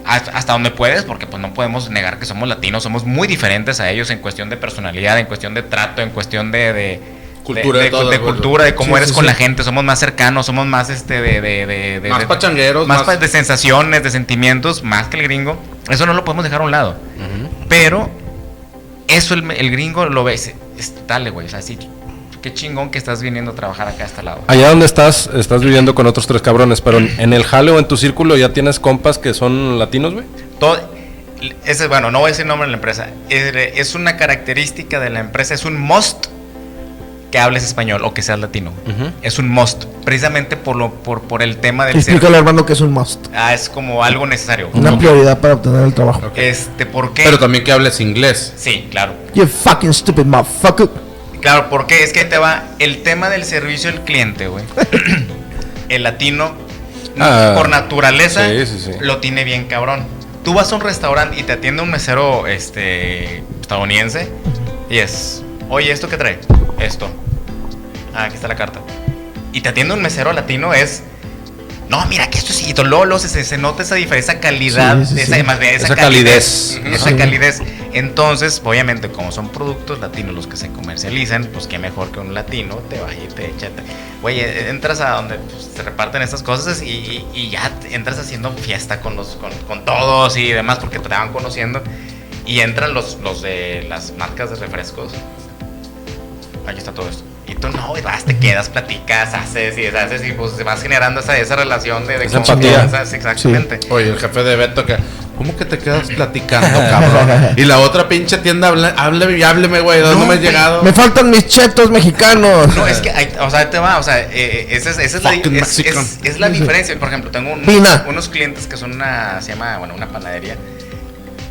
hasta donde puedes, porque pues no podemos negar que somos latinos, somos muy diferentes a ellos en cuestión de personalidad, en cuestión de trato, en cuestión de- Cultura de, de todo, de güey. cultura, de cómo Sí, eres sí, con sí. la gente, somos más cercanos, somos más este de, de- de- de- Más de- pachangueros, más, de sensaciones, de sentimientos, más que el gringo. Eso no lo podemos dejar a un lado. Pero eso el, el gringo lo ve, dice, "Es- dale, güey, o sea, sí, qué chingón que estás viniendo a trabajar acá a este lado. Allá donde estás, estás viviendo con otros tres cabrones, pero en, el jale o en tu círculo ya tienes compas que son latinos, güey. Todo, ese, bueno, no voy a decir el nombre de la empresa, es, es una característica de la empresa, es un must que hables español o que seas latino. Es un must, precisamente por, lo, por, por el tema del ser. Explícale, hermano, que es un must. Ah, es como algo necesario. Una prioridad para obtener el trabajo. Este, ¿por qué? Pero también que hables inglés. Sí, claro. You fucking stupid motherfucker. Claro, porque es que ahí te va el tema del servicio al cliente, güey. [coughs] el latino, Ah, por naturaleza, sí, sí, sí. lo tiene bien cabrón. Tú vas a un restaurante y te atiende un mesero este, estadounidense y es, oye, ¿esto qué trae? Esto. Ah, aquí está la carta. Y te atiende un mesero latino es... No, mira que esto sí, Lolo, se, se nota esa diferencia, esa calidad, Sí, sí, esa, sí. más bien, esa, Esa calidez, calidez. esa calidez. Entonces, obviamente, como son productos latinos los que se comercializan, pues qué mejor que un latino te vaya y te echa. Güey, eh, entras a donde pues, se reparten estas cosas y, y- y ya entras haciendo fiesta con los con, con todos y demás porque te van conociendo. Y entran los, los de las marcas de refrescos. Aquí está todo esto. Y tú no, y vas, te quedas, platicas, haces y deshaces y pues vas generando esa, esa relación de, de Esa empatía. confianza, sí, Exactamente. Oye, el jefe de Beto que. ¿Cómo que te quedas platicando, [laughs] cabrón? Y la otra pinche tienda, habla- hábleme y hábleme, güey. ¿Dónde No, me has llegado? Me faltan mis chetos mexicanos. No, es que, hay- o sea, ahí te va, o sea, eh, eh, esa es, esa es la, es, es- es la diferencia. Por ejemplo, tengo un- unos clientes que son una, se llama, bueno, una panadería.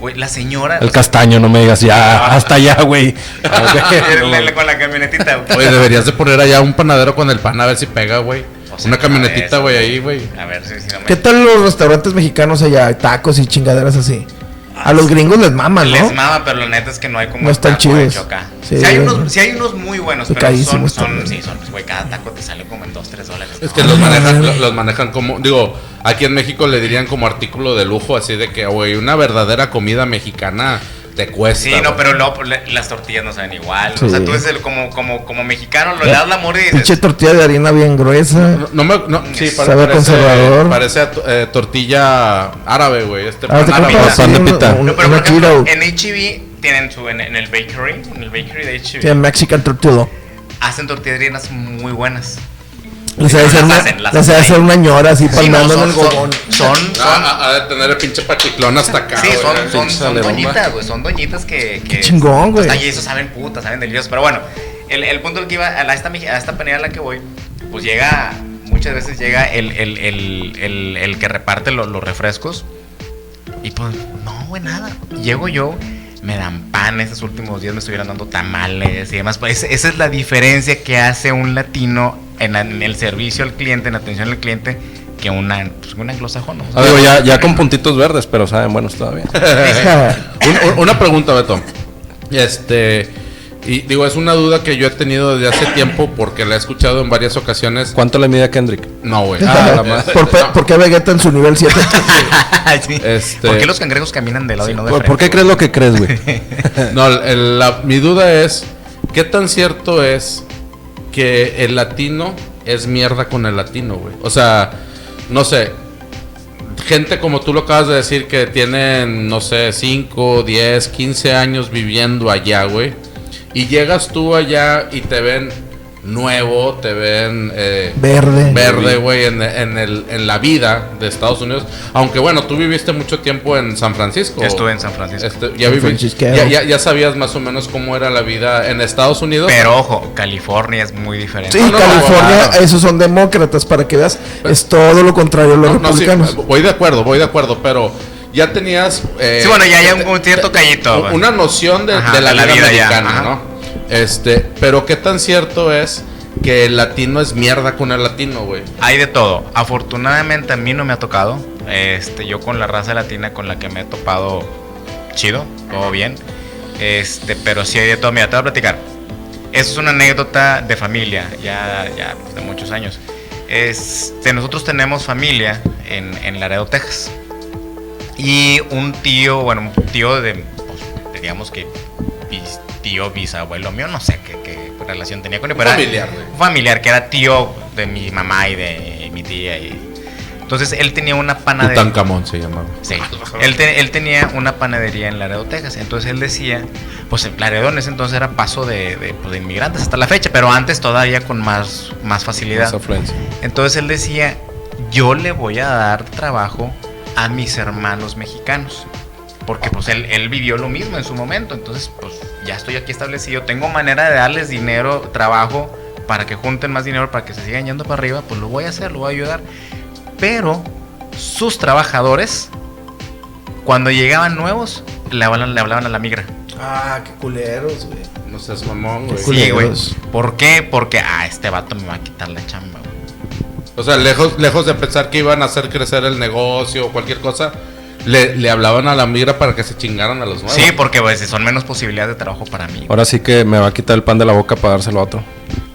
Güey, la señora... El castaño, no me digas ya, hasta allá, güey. el- [laughs] con la camionetita. güey. Oye, deberías de poner allá un panadero con el pan a ver si pega, güey. O sea, Una camionetita, güey, ahí, güey. A ver si, si no me... ¿Qué tal los restaurantes mexicanos allá? Tacos y chingaderas así. A los gringos les maman, ¿no? Les mama, pero la neta es que no hay como No están chidos. hecho acá. Sí. Sí, hay unos, sí hay unos muy buenos, pero son, son, sí, son, güey, cada taco te sale como en 2, 3 dólares. Es que los manejan, lo- los manejan como, digo, aquí en México le dirían como artículo de lujo, así de que, güey, una verdadera comida mexicana te cuesta. Sí, no, güey. pero luego pues, las tortillas no saben igual. Sí. O sea, tú eres el, como, como, como mexicano, lo le das la mordida y dices, Pinche tortilla de harina bien gruesa. No, no me, no, sí, Sabe parece, conservador. Parece eh, tortilla árabe, güey. Este Ah, pan árabe. de pita. No, pero por ejemplo, en HEB tienen su, en, en el bakery, en el bakery de HEB, Sí, Mexican tortilla. hacen tortillas rellenas muy buenas. No, ha de las hacer una, hacen, las hacer una ñora así Sí, no, palmando en son, el son, gogón. son, son- Ah, ah, ha de tener el pinche pachiclón hasta acá. Sí, güey. son, son, pinche son saleroma. doñitas, güey. Son doñitas que. que Qué chingón, güey. Pues, y eso saben putas, saben deliciosos. Pero bueno, el, el punto al que iba, a, la, esta, a esta panera a la que voy, pues llega. Muchas veces llega el, el, el, el, el que reparte lo- los refrescos. Y pues, no, güey, nada. Llego yo, me dan pan. Estos últimos días me estuvieron dando tamales y demás. Pues, esa es la diferencia que hace un latino en, la- en el servicio al cliente, en la atención al cliente, que una, pues, un anglosajón. ¿no? Ah, ya, ya con puntitos verdes, pero saben buenos todavía. [laughs] Un- un- una pregunta, Beto. Este. Y digo, es una duda que yo he tenido desde hace tiempo porque la he escuchado en varias ocasiones. ¿Cuánto le mide a Kendrick? No, güey. [laughs] Ah, la Eh, madre. ¿Por, pe- por qué Vegeta en su nivel 7? [laughs] Sí. Este- ¿Por qué los cangrejos caminan de lado y no de ¿Por, frente? por qué crees lo que crees, güey? [laughs] No, el- la- mi duda es, ¿qué tan cierto es que el latino es mierda con el latino, güey? O sea, no sé, gente como tú lo acabas de decir que tienen, no sé, 5, 10, 15 años viviendo allá, güey. Y llegas tú allá y te ven nuevo, te ven... eh, Verde. verde, güey, en, en el- en la vida de Estados Unidos. Aunque bueno, tú viviste mucho tiempo en San Francisco. Estuve en San Francisco. Este, ya, viví- ya, ya- ya sabías más o menos cómo era la vida en Estados Unidos. Pero ojo, California es muy diferente. Sí, No, no, California, esos son demócratas, para que veas. Es todo lo contrario a los No, no, sí, republicanos. voy de acuerdo, voy de acuerdo, pero ya tenías... eh, Sí, bueno, ya hay un- cierto callito. Una noción de, Ajá, de la, la vida, vida ya, americana, ajá. ¿no? Este, pero qué tan cierto es que el latino es mierda con el latino, güey. Hay de todo. Afortunadamente a mí no me ha tocado. Este, yo con la raza latina con la que me he topado, chido, todo bien. Este, pero sí hay de todo. Mira, te voy a platicar. Eso es una anécdota de familia, ya, ya de muchos años. Este, nosotros tenemos familia en, en Laredo, Texas. Y un tío, bueno, un tío de, pues, digamos que bis- tío, bisabuelo mío, no sé qué, qué relación tenía con él. pero era Familiar, güey. un familiar que era tío de mi mamá y de mi tía. Y... Entonces él tenía una panadería. Tutankamón se llamaba. Sí. Él, te- él tenía una panadería en Laredo, Texas. Entonces él decía, pues en Laredo en ese entonces era paso de, de, pues, de inmigrantes hasta la fecha, pero antes todavía con más, más facilidad. Más afluencia. Entonces él decía, yo le voy a dar trabajo a mis hermanos mexicanos. Porque pues él, él vivió lo mismo en su momento. Entonces, pues ya estoy aquí establecido. Tengo manera de darles dinero, trabajo, para que junten más dinero, para que se sigan yendo para arriba. Pues lo voy a hacer, lo voy a ayudar. Pero sus trabajadores, cuando llegaban nuevos, le hablaban, le hablaban a la migra. Ah, qué culeros, güey. No seas mamón, güey. Sí, güey. ¿Por qué? Porque, ah, este vato me va a quitar la chamba, güey. O sea, lejos, lejos de pensar que iban a hacer crecer el negocio o cualquier cosa, le, le hablaban a la migra para que se chingaran a los nuevos. Sí, porque pues, son menos posibilidades de trabajo para mí. Ahora sí que me va a quitar el pan de la boca para dárselo a otro.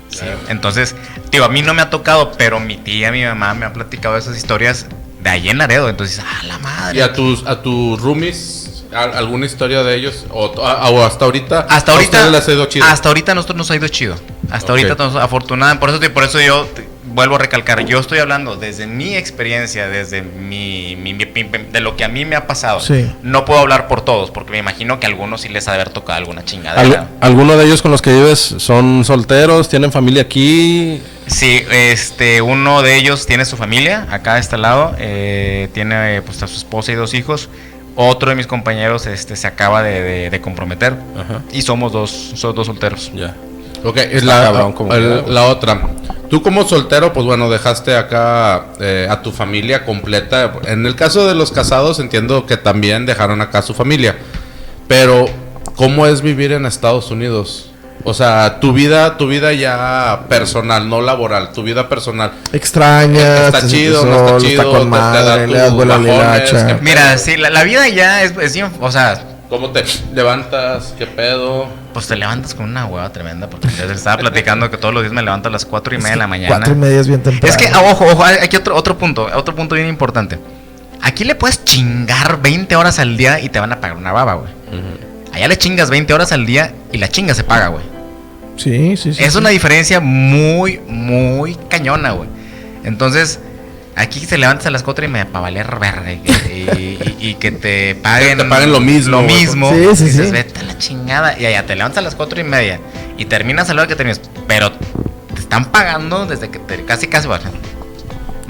Sí. Entonces, digo, a mí no me ha tocado, pero mi tía, mi mamá me ha platicado esas historias de ahí en Laredo. Entonces, ah, la madre. ¿Y a tus, a tus roomies, al- alguna historia de ellos? ¿O, a- o hasta ahorita? hasta a ahorita les ha ido chido? hasta ahorita nosotros nos ha ido chido hasta ahorita nos, afortunadamente por eso por eso yo te- vuelvo a recalcar yo estoy hablando desde mi experiencia desde mi, mi- mi- mi- de lo que a mí me ha pasado Sí. no puedo hablar por todos porque me imagino que a algunos sí les ha de haber tocado alguna ¿Al- chingadera ¿Alguno de ellos con los que vives son solteros? ¿Tienen familia aquí? sí este uno de ellos tiene su familia acá de este lado eh, tiene pues a su esposa y dos hijos otro de mis compañeros este se acaba de, de- de comprometer Ajá. y somos dos somos dos solteros Ya. Ok, es Está la, cabrón como el- la otra. Tú como soltero, pues bueno, dejaste acá eh, a tu familia completa. En el caso de los casados, entiendo que también dejaron acá a su familia. Pero, ¿cómo es vivir en Estados Unidos? O sea, tu vida, tu vida ya personal, no laboral, tu vida personal. Extrañas. Está te sientes chido, no está chido, Está con te- te da madre, la bajones, Mira, sí, la, la vida ya es, es bien, o sea, ¿Cómo te levantas? ¿Qué pedo? pues te levantas con una hueva tremenda, porque yo les estaba platicando que todos los días me levanto a las cuatro y media de la mañana. Cuatro y media es bien temprano. Es que, ojo, ojo, aquí otro, otro punto, otro punto bien importante. Aquí le puedes chingar 20 horas al día y te van a pagar una baba, güey. Allá le chingas 20 horas al día y la chinga se paga, güey. Sí, sí, sí. es sí. una diferencia muy, muy cañona, güey. Entonces, aquí se levantas a las cuatro y media para valer verga y, y- y- y que te paguen, Que te paguen lo mismo, Lo mismo. Sí, sí, dices, sí. vete a la chingada. Y allá te levantas a las cuatro y media y terminas a la hora que terminas. Pero te están pagando desde que te casi, casi. Bueno,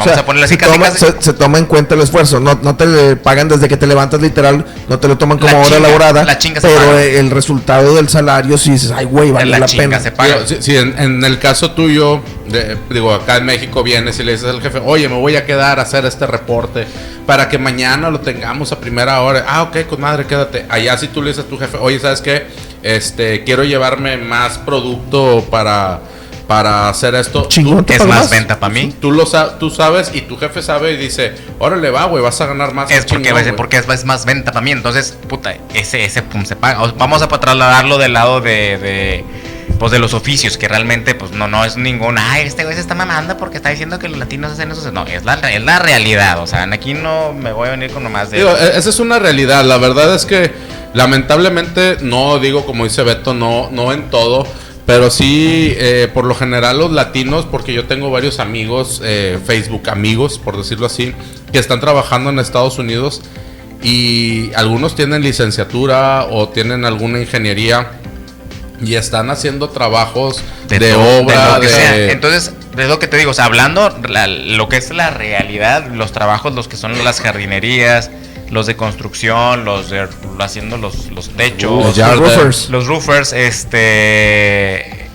O vamos sea, a ponerle así se, casi, toma, casi. Se, se toma en cuenta el esfuerzo. No, no te pagan desde que te levantas literal. No te lo toman como La hora chinga, laborada. la chinga se pero paga. el resultado del salario, sí dices, ay, güey, vale la, la, chinga pena. se paga. Si, si en, en el caso tuyo, de- digo, acá en México vienes y le dices al jefe, oye, me voy a quedar a hacer este reporte para que mañana lo tengamos a primera hora. Ah, ok, con madre, quédate. Allá si tú le dices a tu jefe, oye, ¿sabes qué? Este, quiero llevarme más producto para, para hacer esto. Chingón, ¿te Es más venta para mí. Tú lo sa- tú sabes y tu jefe sabe y dice, órale va, güey, vas a ganar más. Es porque, chingón, güey". porque es, es más venta para mí. Entonces, puta, ese, ese pum se paga. O- Vamos a trasladarlo del lado de, de, pues, de los oficios, que realmente, pues, no, no es ningún, ay, este güey se está mamando porque está diciendo que los latinos hacen eso. No, es la, es la realidad. O sea, aquí no me voy a venir con nomás de. Digo, e- esa es una realidad. La verdad es que lamentablemente, no digo como dice Beto, no, no en todo. Pero sí, eh, por lo general los latinos, porque yo tengo varios amigos, eh, Facebook amigos, por decirlo así, que están trabajando en Estados Unidos y algunos tienen licenciatura o tienen alguna ingeniería y están haciendo trabajos de, todo, obra, de-. Entonces, es lo que te digo, o sea, hablando la- lo que es la realidad, los trabajos, los que son las jardinerías, los de construcción, los de haciendo los, los techos, Los roofers. los roofers, este,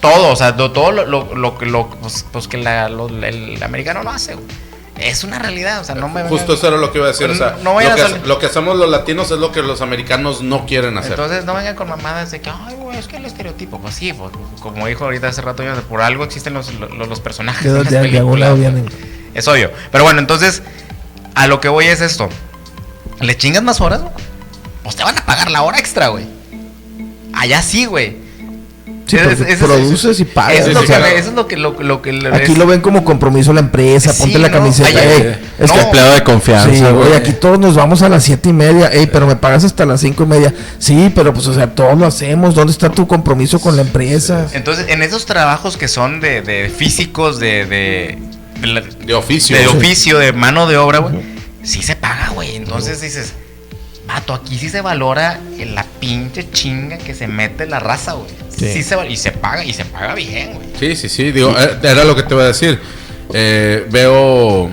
todo, o sea, todo lo, lo, lo, que- lo- pues, pues que la- lo- el americano no hace, güey. Es una realidad, o sea, no me Justo eso era lo que iba a decir. O sea, No vayan lo, que, a lo que hacemos los latinos es lo que los americanos no quieren hacer. Entonces no vengan con mamadas de que, ay, güey, es que el estereotipo. Pues sí, pues, como dijo ahorita hace rato, yo, por algo existen los, los, los personajes. De, las de algún películas, lado güey. vienen. Es obvio. Pero bueno, entonces, a lo que voy es esto. ¿Le chingas más horas? Pues te van a pagar la hora extra, güey. Allá sí, güey. Sí, Es- es- produces y pagas. Eso es, lo que, claro. eso es lo que... Lo, lo que Aquí es- lo ven como compromiso la empresa, Sí, ponte la no, camiseta. ay, ey, es no. que- Empleado de confianza, Sí, güey. aquí todos nos vamos a las siete y media, ey, pero me pagas hasta las cinco y media. Sí, pero pues, o sea, todos lo hacemos. ¿Dónde está tu compromiso con la empresa? Entonces, en esos trabajos que son de, de físicos, de... de, de la- De oficio. de Sí. oficio, de mano de obra, güey, sí se paga, güey. Entonces dices, vato, aquí sí se valora la pinche chinga que se mete la raza, güey. Sí. Sí. se y se paga, y se paga bien, güey. Sí, sí, sí. Digo, eh, era lo que te iba a decir. Eh, veo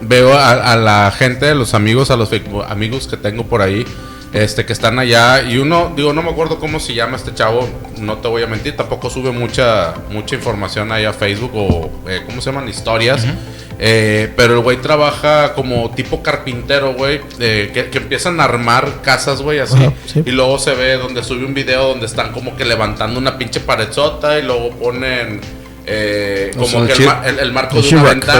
veo a, a la gente, a los amigos, a los amigos que tengo por ahí, este, que están allá. Y uno, digo, no me acuerdo cómo se llama este chavo, no te voy a mentir, tampoco sube mucha, mucha información ahí a Facebook o, eh, ¿cómo se llaman? Historias. Eh, pero el güey trabaja como tipo carpintero, güey, eh, que, que empiezan a armar casas, güey, así. Ajá, sí. Y luego se ve donde sube un video donde están como que levantando una pinche paredzota y luego ponen eh, O sea, como que el, el el- el marco el de una ventana.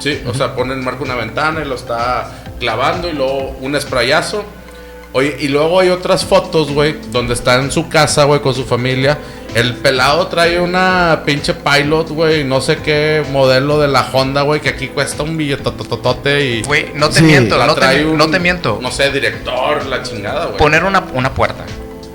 Sí, o sea, pone el marco de una ventana y lo está clavando y luego un sprayazo. Oye, y luego hay otras fotos, güey, donde está en su casa, güey, con su familia. El pelado trae una pinche pilot, güey, no sé qué modelo de la Honda, güey, que aquí cuesta un billetototote y... Güey, no te Sí. miento, la no te, trae un- no te miento. No sé, director, la chingada, güey. Poner una, una puerta.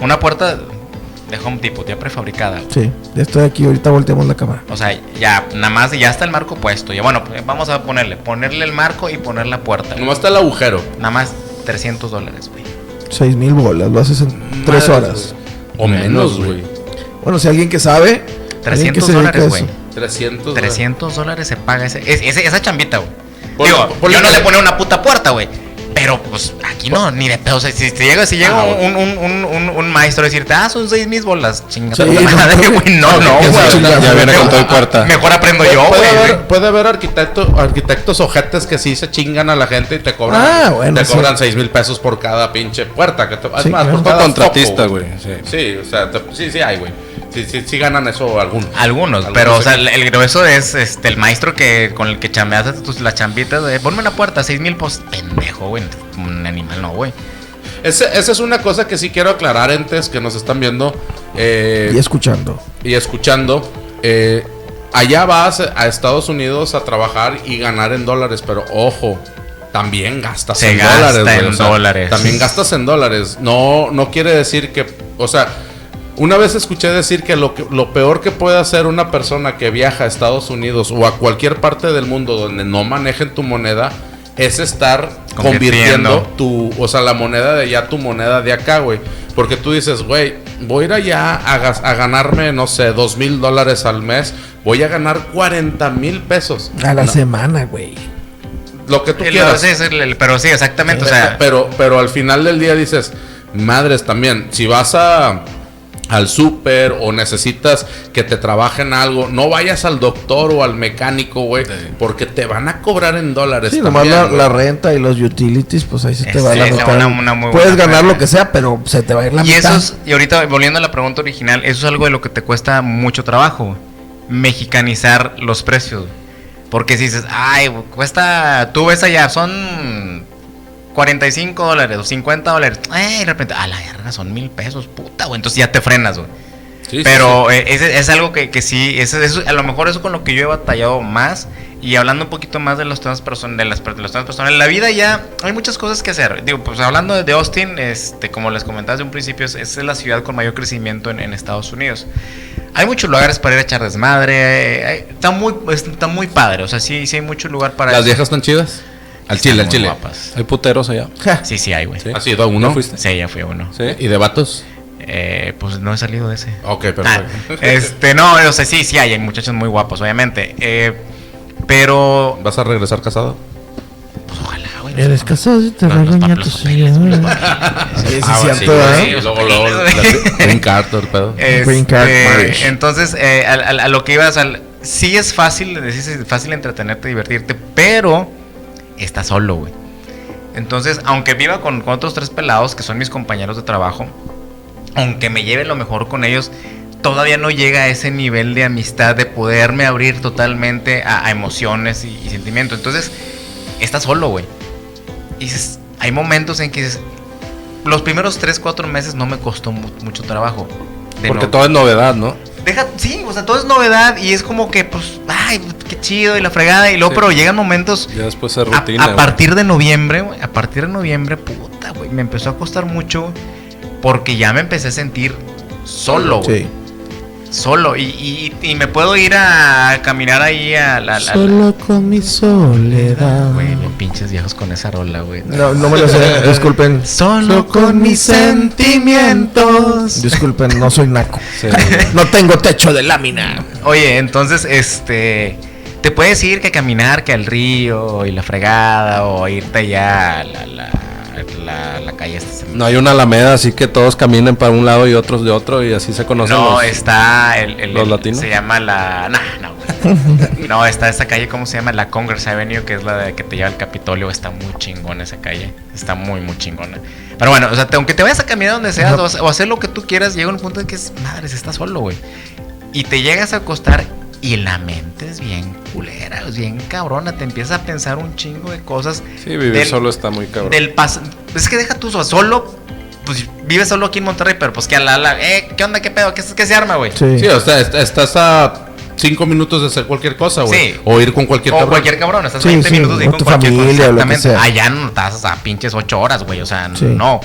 Una puerta de Home Depot, ya prefabricada. Sí, ya estoy aquí, ahorita volteamos la cámara. O sea, ya, nada más, ya está el marco puesto. Ya, bueno, pues, vamos a ponerle, ponerle el marco y poner la puerta. Nomás está el agujero. Nada más 300 dólares, güey. Seis mil bolas, lo haces en tres Madres, horas. güey. O menos, güey. Bueno, si alguien que sabe. alguien que 300 se dedica a dólares, eso. güey. 300. güey. 300 dólares se paga ese, es- ese- esa chambita, güey. Digo, yo no que- le pone una puta puerta, güey. Pero pues aquí no, ni de pedo. O sea, si, si llega, si llega Ah, un, un, un, un, un maestro a decirte, ah, son seis mil bolas, chinga Sí, no, madre, no, güey. No, no, güey. Ya viene con todo y Ah, puerta. Mejor aprendo Puede, yo, puede güey. haber, puede haber arquitecto, arquitectos ojetes que sí se chingan a la gente y te cobran, Ah, bueno, te sí. cobran 6 mil pesos por cada pinche puerta. Que te, es Sí, más, claro. por cada contratista, güey, sí. Sí, o sea, te- sí, sí hay, güey. Sí, sí, sí ganan eso algunos. Algunos, pero o sea, el, el grueso es este el maestro que con el que chambeas tus las chambitas de ponme una puerta, seis mil pues pendejo, güey. Un animal no, güey. Ese- esa es una cosa que sí quiero aclarar, entes que nos están viendo eh, Y escuchando. y escuchando. Eh, allá vas a Estados Unidos a trabajar y ganar en dólares, pero ojo, también gastas Se en gasta dólares. güey, en o sea, dólares. También gastas en dólares. No, no quiere decir que, o sea, una vez escuché decir que lo, que lo peor que puede hacer una persona que viaja a Estados Unidos o a cualquier parte del mundo donde no manejen tu moneda es estar Convirtiendo. convirtiendo tu, o sea, la moneda de allá, tu moneda de acá, güey. Porque tú dices, güey, voy a ir allá a, ganarme, no sé, dos mil dólares al mes. Voy a ganar 40 mil pesos. A la No, semana, güey. Lo que tú El- quieras. ese es el- el- pero sí, exactamente, o sea, pero, pero al final del día dices, madres también, si vas a al súper o necesitas que te trabajen algo, no vayas al doctor o al mecánico, güey, porque te van a cobrar en dólares. Sí, nomás la, la renta y los utilities, pues ahí se te Es- va la es mitad. una- una muy Puedes buena ganar lo que sea, pero se te va a ir la y mitad. eso es, y ahorita volviendo a la pregunta original, eso es algo de lo que te cuesta mucho trabajo, mexicanizar los precios. Porque si dices, ay, cuesta, tú ves allá, son 45 dólares o 50 dólares, ay, de repente, a la verga, son mil pesos, puta, güey, entonces ya te frenas, güey. Sí, sí, Pero eh, es, es algo que, que sí, es, es- a lo mejor eso con lo que yo he batallado más. Y hablando un poquito más de los temas person de las, per- de los temas personales, en la vida ya hay muchas cosas que hacer. Digo, pues hablando de, Austin, este, como les comentaba desde un principio, es, es la ciudad con mayor crecimiento en, en Estados Unidos. Hay muchos lugares para ir a echar desmadre, eh, hay- está muy, está muy padre, o sea, sí, sí hay mucho lugar para ¿Las eso. viejas están chidas? Al chile, al chile. guapas. Hay puteros allá. Sí, sí hay, güey. Sí. ¿Has ido a uno? ¿No fuiste? Sí, ya fui a uno. Sí. ¿Y de vatos? Eh, pues no he salido de ese. Ok, Ah, perfecto. este, no, o sea, sí, sí hay, hay muchachos muy guapos, obviamente. Eh, pero, ¿Vas a regresar casado? pues ojalá, güey. Eres casado y te Los- los regaña pap- tu los papeles, señora. los papeles. Sí, sí, Ah, cierto, sí, y luego, luego, Green card, todo el pedo. Green card Este, entonces, eh, a, a- a lo que ibas, al, sí es fácil, es fácil entretenerte, divertirte, pero estás solo, güey. Entonces, aunque viva con, con otros tres pelados que son mis compañeros de trabajo, aunque me lleve lo mejor con ellos, todavía no llega a ese nivel de amistad de poderme abrir totalmente a, a emociones y, y sentimientos. Entonces, estás solo, güey. Y dices, hay momentos en que dices, los primeros 3, 4 meses no me costó mu- mucho trabajo. De Porque no- todo es novedad, ¿no? Deja, sí, o sea, todo es novedad y es como que, pues, ay, qué chido y la fregada. Y luego, Sí. pero llegan momentos Ya después es a, rutina. a partir de noviembre, güey, a partir de noviembre, puta, güey, me empezó a costar mucho porque ya me empecé a sentir solo, güey. Sí. Solo. Y, y- y me puedo ir a caminar ahí a la. la- Solo con mi soledad. Güey, pinches viejos con esa rola, güey. No, no me lo sé, [laughs] disculpen. Solo con mis sentimientos. Disculpen, no soy naco. Sí. No tengo techo de lámina. Oye, entonces, este. Te puedes ir que a caminar, que al río y la fregada, o irte allá a la, la- la, la calle esta. No hay una alameda así que todos caminen para un lado y otros de otro y así se conocen No, los- está el, el- los el- latinos. Se llama la. No, no. [laughs] no, está esta calle, ¿cómo se llama? La Congress Avenue, que es la de que te lleva al Capitolio. Está muy chingona esa calle. Está muy, muy chingona. Pero bueno, o sea, te- aunque te vayas a caminar donde seas o, o hacer lo que tú quieras, llega un punto en que es, madres, estás solo, güey. Y te llegas a acostar y la mente es bien culera, es bien cabrona. Te empiezas a pensar un chingo de cosas. Sí, vivir del- solo está muy cabrón. Del pas es que deja tú so- solo. Pues vives solo aquí en Monterrey, pero pues que a la, la- eh, ¿qué onda? ¿Qué pedo? ¿Qué, qué se arma, güey? Sí. Sí, o sea, est- estás a cinco minutos de hacer cualquier cosa, güey. Sí. O ir con cualquier o cabrón. cualquier cabrón, estás Sí, 20 sí, minutos y o con tu cualquier cosa. familia, que Exactamente. Allá no estás a pinches 8 horas, güey. O sea, Sí. no.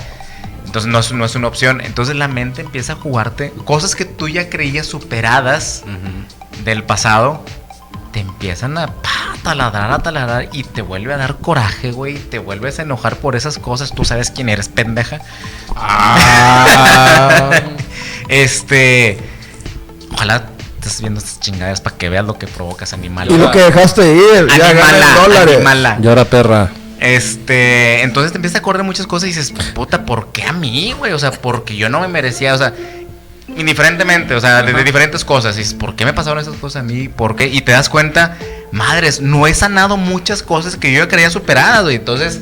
Entonces no es, no es una opción. Entonces la mente empieza a jugarte cosas que tú ya creías superadas del pasado. Te empiezan a pa, taladrar, a taladrar y te vuelve a dar coraje, güey. Te vuelves a enojar por esas cosas. Tú sabes quién eres, pendeja. Ah, [laughs] Este. Ojalá estés viendo estas chingaderas para que veas lo que provocas, animal. y lo que dejaste de ir, ya Animala, dólares. animala. Llora perra. Este, entonces te empiezas a correr muchas cosas y dices, puta, ¿por qué a mí, güey? O sea, porque yo no me merecía, o sea, indiferentemente, o sea, de, de diferentes cosas. Y dices, ¿por qué me pasaron esas cosas a mí? ¿Por qué? Y te das cuenta, madres, no he sanado muchas cosas que yo ya creía superadas, güey. Entonces,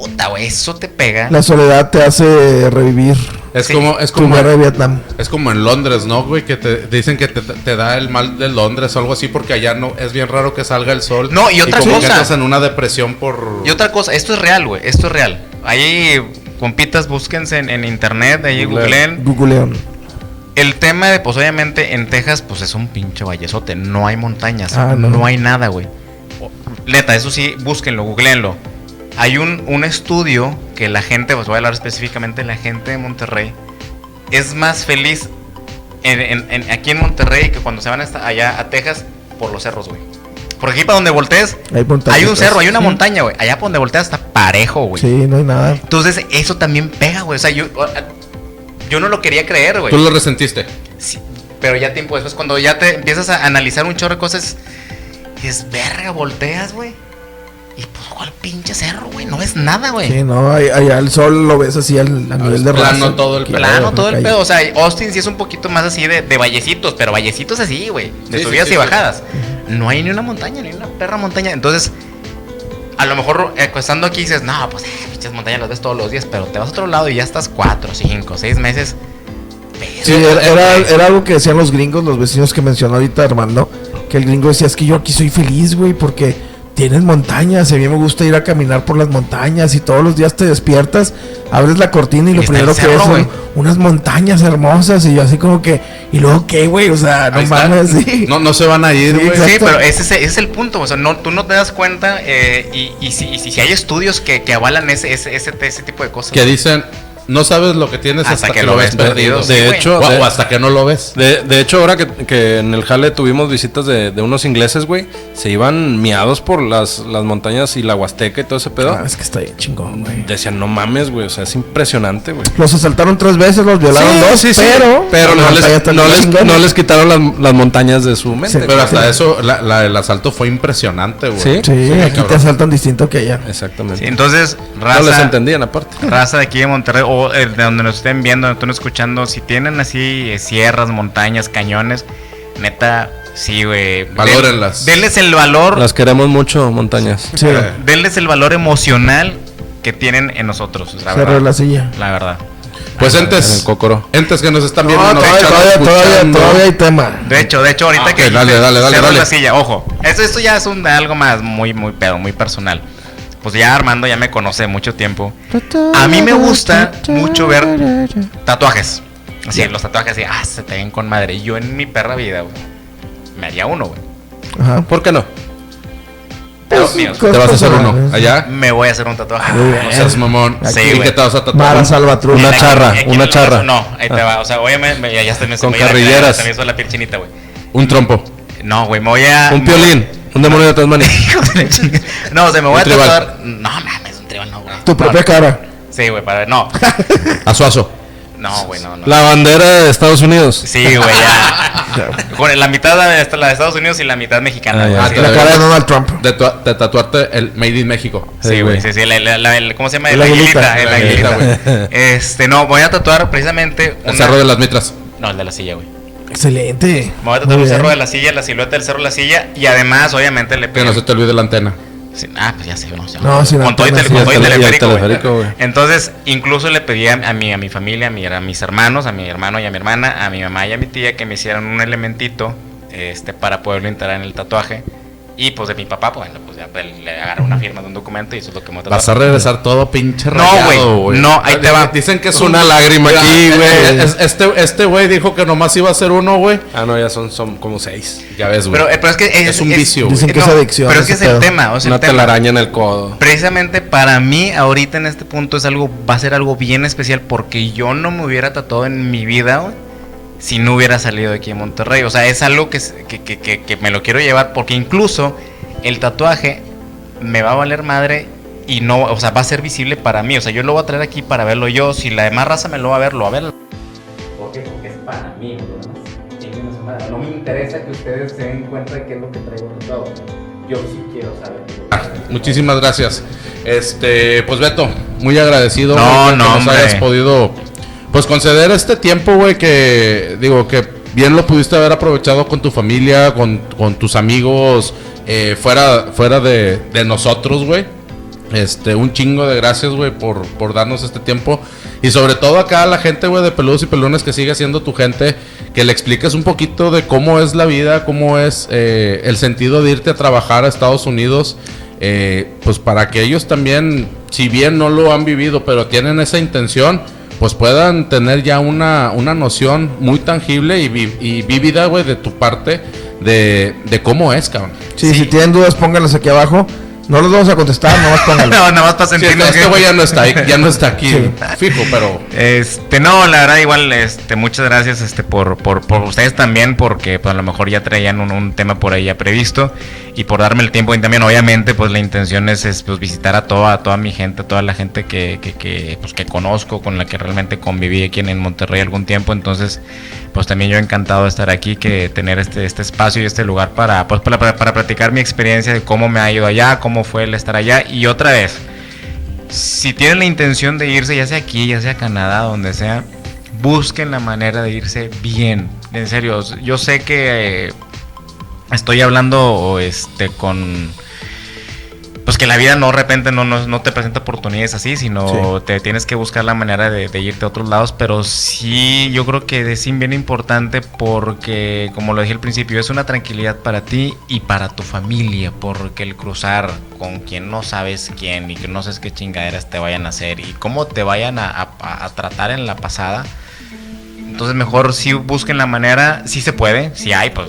puta, güey, eso te pega. La soledad te hace revivir Es Sí. como, es como, de Vietnam. es como en Londres, ¿no, güey? Que te dicen que te, te da el mal de Londres o algo así porque allá no es bien raro que salga el sol. No, y otra como que cosa. en una depresión por Y otra cosa, esto es real, güey, esto es real. Ahí, compitas, búsquense en, en internet, ahí googleen. Googleon. El tema de, pues obviamente en Texas, pues es un pinche vallesote. No hay montañas, Ah, no. no. hay nada, güey. Neta, eso sí, búsquenlo, googleenlo. Hay un, un estudio que la gente, pues voy a hablar específicamente de la gente de Monterrey, es más feliz en- en- en- aquí en Monterrey que cuando se van hasta allá a Texas por los cerros, güey. Porque aquí para donde voltees, hay un cerro, hay una montaña, güey. Allá para donde volteas está parejo, güey. Sí, no hay nada. Entonces, eso también pega, güey. O sea, yo, yo no lo quería creer, güey. Tú lo resentiste. Sí, pero ya tiempo después, cuando ya te empiezas a analizar un chorro de cosas, es verga, volteas, güey. Y pues, ¿cuál pinche cerro, güey? No es nada, güey. Sí, no, ahí- allá el sol lo ves así al, a nivel de plano raza. todo el Plano, todo el calle. pedo. O sea, Austin sí es un poquito más así de, de vallecitos, pero vallecitos así, güey. De Sí, subidas sí, y sí. bajadas. No hay ni una montaña, ni una perra montaña. Entonces, a lo mejor eh, estando aquí dices, no, pues, eh, pinches montañas las ves todos los días, pero te vas a otro lado y ya estás cuatro, cinco, seis meses. Sí, era, era, era algo que decían los gringos, los vecinos que mencionó ahorita Armando, que el gringo decía, es que yo aquí soy feliz, güey, porque tienes montañas, y a mí me gusta ir a caminar por las montañas y todos los días te despiertas, abres la cortina y lo primero que ves son unas montañas hermosas y yo así como que, ¿y luego qué, güey? O sea, no mames, sí. No, no se van a ir, Sí, güey. exacto. Sí, pero ese, es- ese es el punto. O sea, no, tú no te das cuenta eh, y, y si, y si, si hay estudios que, que avalan ese, ese, ese, ese tipo de cosas. que dicen, no sabes lo que tienes hasta, que, lo ves perdido. De hecho, o, de- o hasta que no lo ves. De, de hecho, ahora que, que en el jale tuvimos visitas de, de unos ingleses, güey, se iban miados por las, las montañas y la Huasteca y todo ese pedo. Ah, es que está bien chingón, güey. Decían, no mames, güey, o sea, es impresionante, güey. Los asaltaron tres veces, los violaron Sí, dos, sí, sí. pero... pero no, les, no, les, no les quitaron las, las montañas de su mente. Pero hasta eso, la- la- el asalto fue impresionante, güey. Sí. Sí, aquí te asaltan distinto que allá. Exactamente. Sí, entonces, raza, no les entendían aparte. raza de aquí de Monterrey o eh, de donde nos estén viendo, donde estén escuchando, si tienen así eh, sierras, montañas, cañones, neta, sí, güey. den- Valórenlas. Denles el valor, Las queremos mucho, montañas. Sí, Eh, denles el valor emocional que tienen en nosotros, la cerró verdad. la silla. La verdad. Pues En entes, entes que nos están No, viendo, nos todavía, están todavía, todavía, hay tema. De hecho, de hecho, ahorita Ah, que dale, dale, dale, dale. la silla, ojo, esto, esto ya es un algo más muy, muy pedo, muy personal. Pues ya Armando ya me conoce mucho tiempo. A mí me gusta mucho ver tatuajes. Así, los tatuajes así, ah, se te ven con madre. Yo en mi perra vida, güey, me haría uno, güey. Ajá. ¿Por qué no? Pero Pues, Te vas a hacer uno allá. Me voy a hacer un tatuaje. No seas mamón. Aquí, ¿Y güey. qué te vas a tatuar? Mara Salvatruch. Una charra, una charra. No, ahí te va. O sea, obviamente me- ya, ya se me Con carrilleras. Se me hizo la piel chinita, güey. Un trompo. No, güey, me voy a. Un piolín, un demonio de Tasmania. [laughs] No, o sea, me voy Un a tribal. tatuar. No mames, un tribal no, güey. Tu No, propia cara. Sí, güey, para ver. No. [laughs] A Suazo. No, güey, no, no. La bandera de Estados Unidos. Sí, güey, ya. [laughs] Con la mitad de la de Estados Unidos y la mitad mexicana. Ah, güey, sí. te La cara de Donald Trump. De, tu- de tatuarte el Made in México. Sí, güey, sí, sí, la- la- la- el- ¿cómo se llama? El El aguilita, el El aguilita. aguilita, Este, no, voy a tatuar precisamente El una- cerro de las mitras. No, el de la silla, güey. Excelente. Me voy a Muy el bien. cerro de la silla, la silueta del cerro de la silla y además, obviamente, le Que no se te olvide la antena. Sí, ah, pues ya sé, no, ya. No, sin con todo y, antena, tele- sí, con todo y el tele- y el teleférico. Entonces, incluso le pedí a, a mi, a mi familia, a, mi- a mis hermanos, a mi hermano y a mi hermana, a mi mamá y a mi tía que me hicieran un elementito este, para poderlo integrar en el tatuaje. Y pues de mi papá, pues, bueno, pues ya le agarré una firma de un documento y eso es lo que me voy a Vas a regresar todo pinche No, rayado, güey. No, ahí te va. Dicen que es una lágrima Mira, aquí, güey. es- Este este güey dijo que nomás iba a ser uno, güey. Ah, no, ya son, son como seis. Ya ves, güey. Pero, eh, pero es que Es un vicio, güey. Dicen que es adicción Pero es que es ese el pedo. tema, o sea, Una el tema. telaraña en el codo. Precisamente para mí, ahorita en este punto es algo, va a ser algo bien especial porque yo no me hubiera tatuado en mi vida, güey, si no hubiera salido de aquí en Monterrey. O sea, es algo que, que, que- que- que me lo quiero llevar porque incluso el tatuaje me va a valer madre y no, o sea, va a ser visible para mí. O sea, yo lo voy a traer aquí para verlo yo. Si la demás raza me lo va a ver, lo va a ver. ¿Por qué? Porque es para mí, No me interesa que ustedes se den cuenta de qué es lo que traigo tatuado. Yo sí quiero saber. Ah, Muchísimas gracias. Este, pues Beto, muy agradecido No, güey, que no, nos hombre. hayas podido pues conceder este tiempo, güey, que digo que bien lo pudiste haber aprovechado con tu familia, con, con tus amigos, eh, fuera, fuera de, de nosotros, güey. Este, un chingo de gracias, güey, por, por darnos este tiempo. Y sobre todo acá a la gente, güey, de peludos y pelones que sigue siendo tu gente, que le expliques un poquito de cómo es la vida, cómo es eh, el sentido de irte a trabajar a Estados Unidos. eh, pues para que ellos también, si bien no lo han vivido, pero tienen esa intención, pues puedan tener ya una, una noción muy tangible y, vi- y vívida, güey, de tu parte de, de cómo es, cabrón. Sí, Sí. si tienen dudas, pónganlas aquí abajo. No los vamos a contestar, nomás. [laughs] No, nada más para Sí, sentirnos este güey ya no está ahí, ya no está aquí Sí. fijo, pero Este, no, la verdad, igual, este, muchas gracias, este, por, por, por ustedes también, porque pues a lo mejor ya traían un, un tema por ahí ya previsto, y por darme el tiempo, y también, obviamente, pues la intención es, es, pues, visitar a toda, toda mi gente, a toda la gente que, que, pues, que conozco, con la que realmente conviví aquí en, Monterrey algún tiempo, entonces, pues también yo encantado de estar aquí, que tener este, este espacio y este lugar para, pues, para, para, para platicar mi experiencia de cómo me ha ido allá, cómo fue el estar allá, y otra vez, si tienen la intención de irse, ya sea aquí, ya sea Canadá, donde sea, busquen la manera de irse bien. En serio, yo sé que estoy hablando este con pues que la vida no de repente no, no, no te presenta oportunidades así, sino te tienes que buscar la manera de, de irte a otros lados, pero sí yo creo que es bien importante porque como lo dije al principio, es una tranquilidad para ti y para tu familia, porque el cruzar con quien no sabes quién y que no sabes qué chingaderas te vayan a hacer y cómo te vayan a, a- a tratar en la pasada, entonces mejor sí busquen la manera, sí se puede, si hay, pues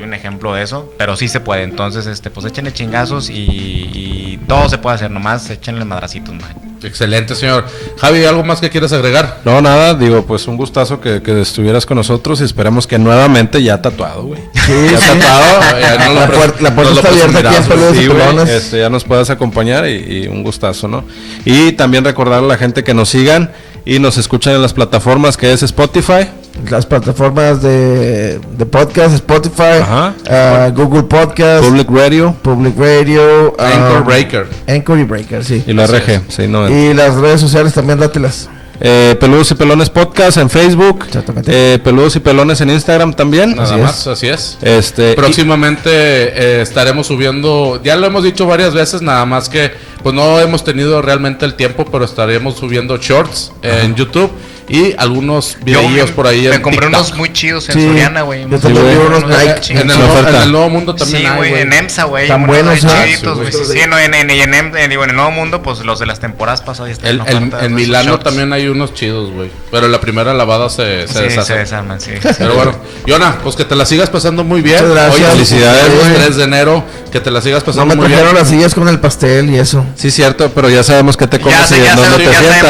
soy un ejemplo de eso, pero sí se puede. Entonces, este, pues échenle chingazos y, y todo se puede hacer, nomás échenle madracitos, man. excelente, señor. Javi, ¿algo más que quieras agregar? No, nada, digo, pues un gustazo que, que estuvieras con nosotros y esperemos que nuevamente ya tatuado, güey. Sí, ya sí. tatuado. [laughs] Ya no lo La puerta- la puerta no lo está abierta aquí en presumirás, Peludos Sí, y güey, Pelones. este, ya nos puedas acompañar y, y un gustazo, ¿no? Y también recordar a la gente que nos sigan y nos escuchan en las plataformas que es Spotify, Las plataformas de, de podcast, Spotify, Ajá. ah, Google Podcast, Public Radio Public Radio, ah, Anchor Breaker. Anchor y Breaker, sí. y la Así RG. Sí, no, Y las redes sociales también dátelas. eh, Peludos y Pelones Podcast en Facebook, Exactamente. eh, Peludos y Pelones en Instagram también. Nada Así más, así es. Este, y- Próximamente eh, estaremos subiendo, ya lo hemos dicho varias veces, nada más que pues no hemos tenido realmente el tiempo, pero estaremos subiendo shorts en YouTube y algunos videos por ahí Me en compré TikTok. unos muy chidos en Sí, Soriana, güey. yo Unos también vi unos Nike en, el, en nuevo- oferta. en el Nuevo Mundo también Sí, hay, güey, güey. en EMSA, güey. Tan buenos, chiditos, güey. Sí, sí, no, en, en, y en, em- en- digo, en el Nuevo Mundo, pues los de las temporadas pasadas El- en el- en Milano shorts. también hay unos chidos, güey. Pero la primera lavada se, se Sí, se deshace. desarman, sí. Pero bueno, Yona, pues que te la sigas pasando muy bien. Muchas gracias. Hoy, Felicidades, güey. 3 de enero. Que te la sigas No pasando me muy bien. trajeron las sillas con el pastel y eso. Sí, cierto, pero ya sabemos que te comes y en dónde te ya sientas,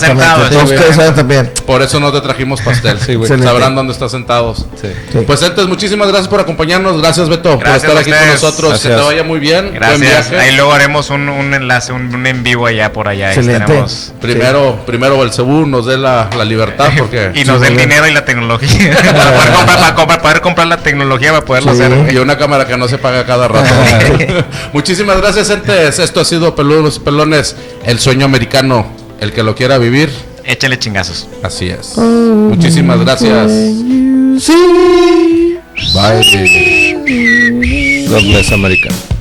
sabemos dónde güey. Ustedes saben también. Por eso no te trajimos pastel. [laughs] Sí, güey. Sabrán dónde estás sentados. Sí. Sí. Pues entonces, muchísimas gracias por acompañarnos. Gracias, Beto, Gracias por estar aquí con nosotros. Que te Gracias. vaya muy bien. Buen Gracias. viaje. Ahí luego haremos un, un enlace, un, un en vivo allá por allá. Ahí Excelente. estaremos. Primero, primero Belcebú nos dé la, la libertad [laughs] porque Y nos Sí, muy bien. dinero y la tecnología. [laughs] para, poder comprar, para, comprar- para poder comprar la tecnología para poderlo Sí. hacer. y una cámara que no se paga cada rato. Muchísimas gracias, entes. Esto ha sido Peludos Pelones, el sueño americano, el que lo quiera vivir. Échale chingazos. Así es. Muchísimas gracias. Sí. Bye. Los mes americanos.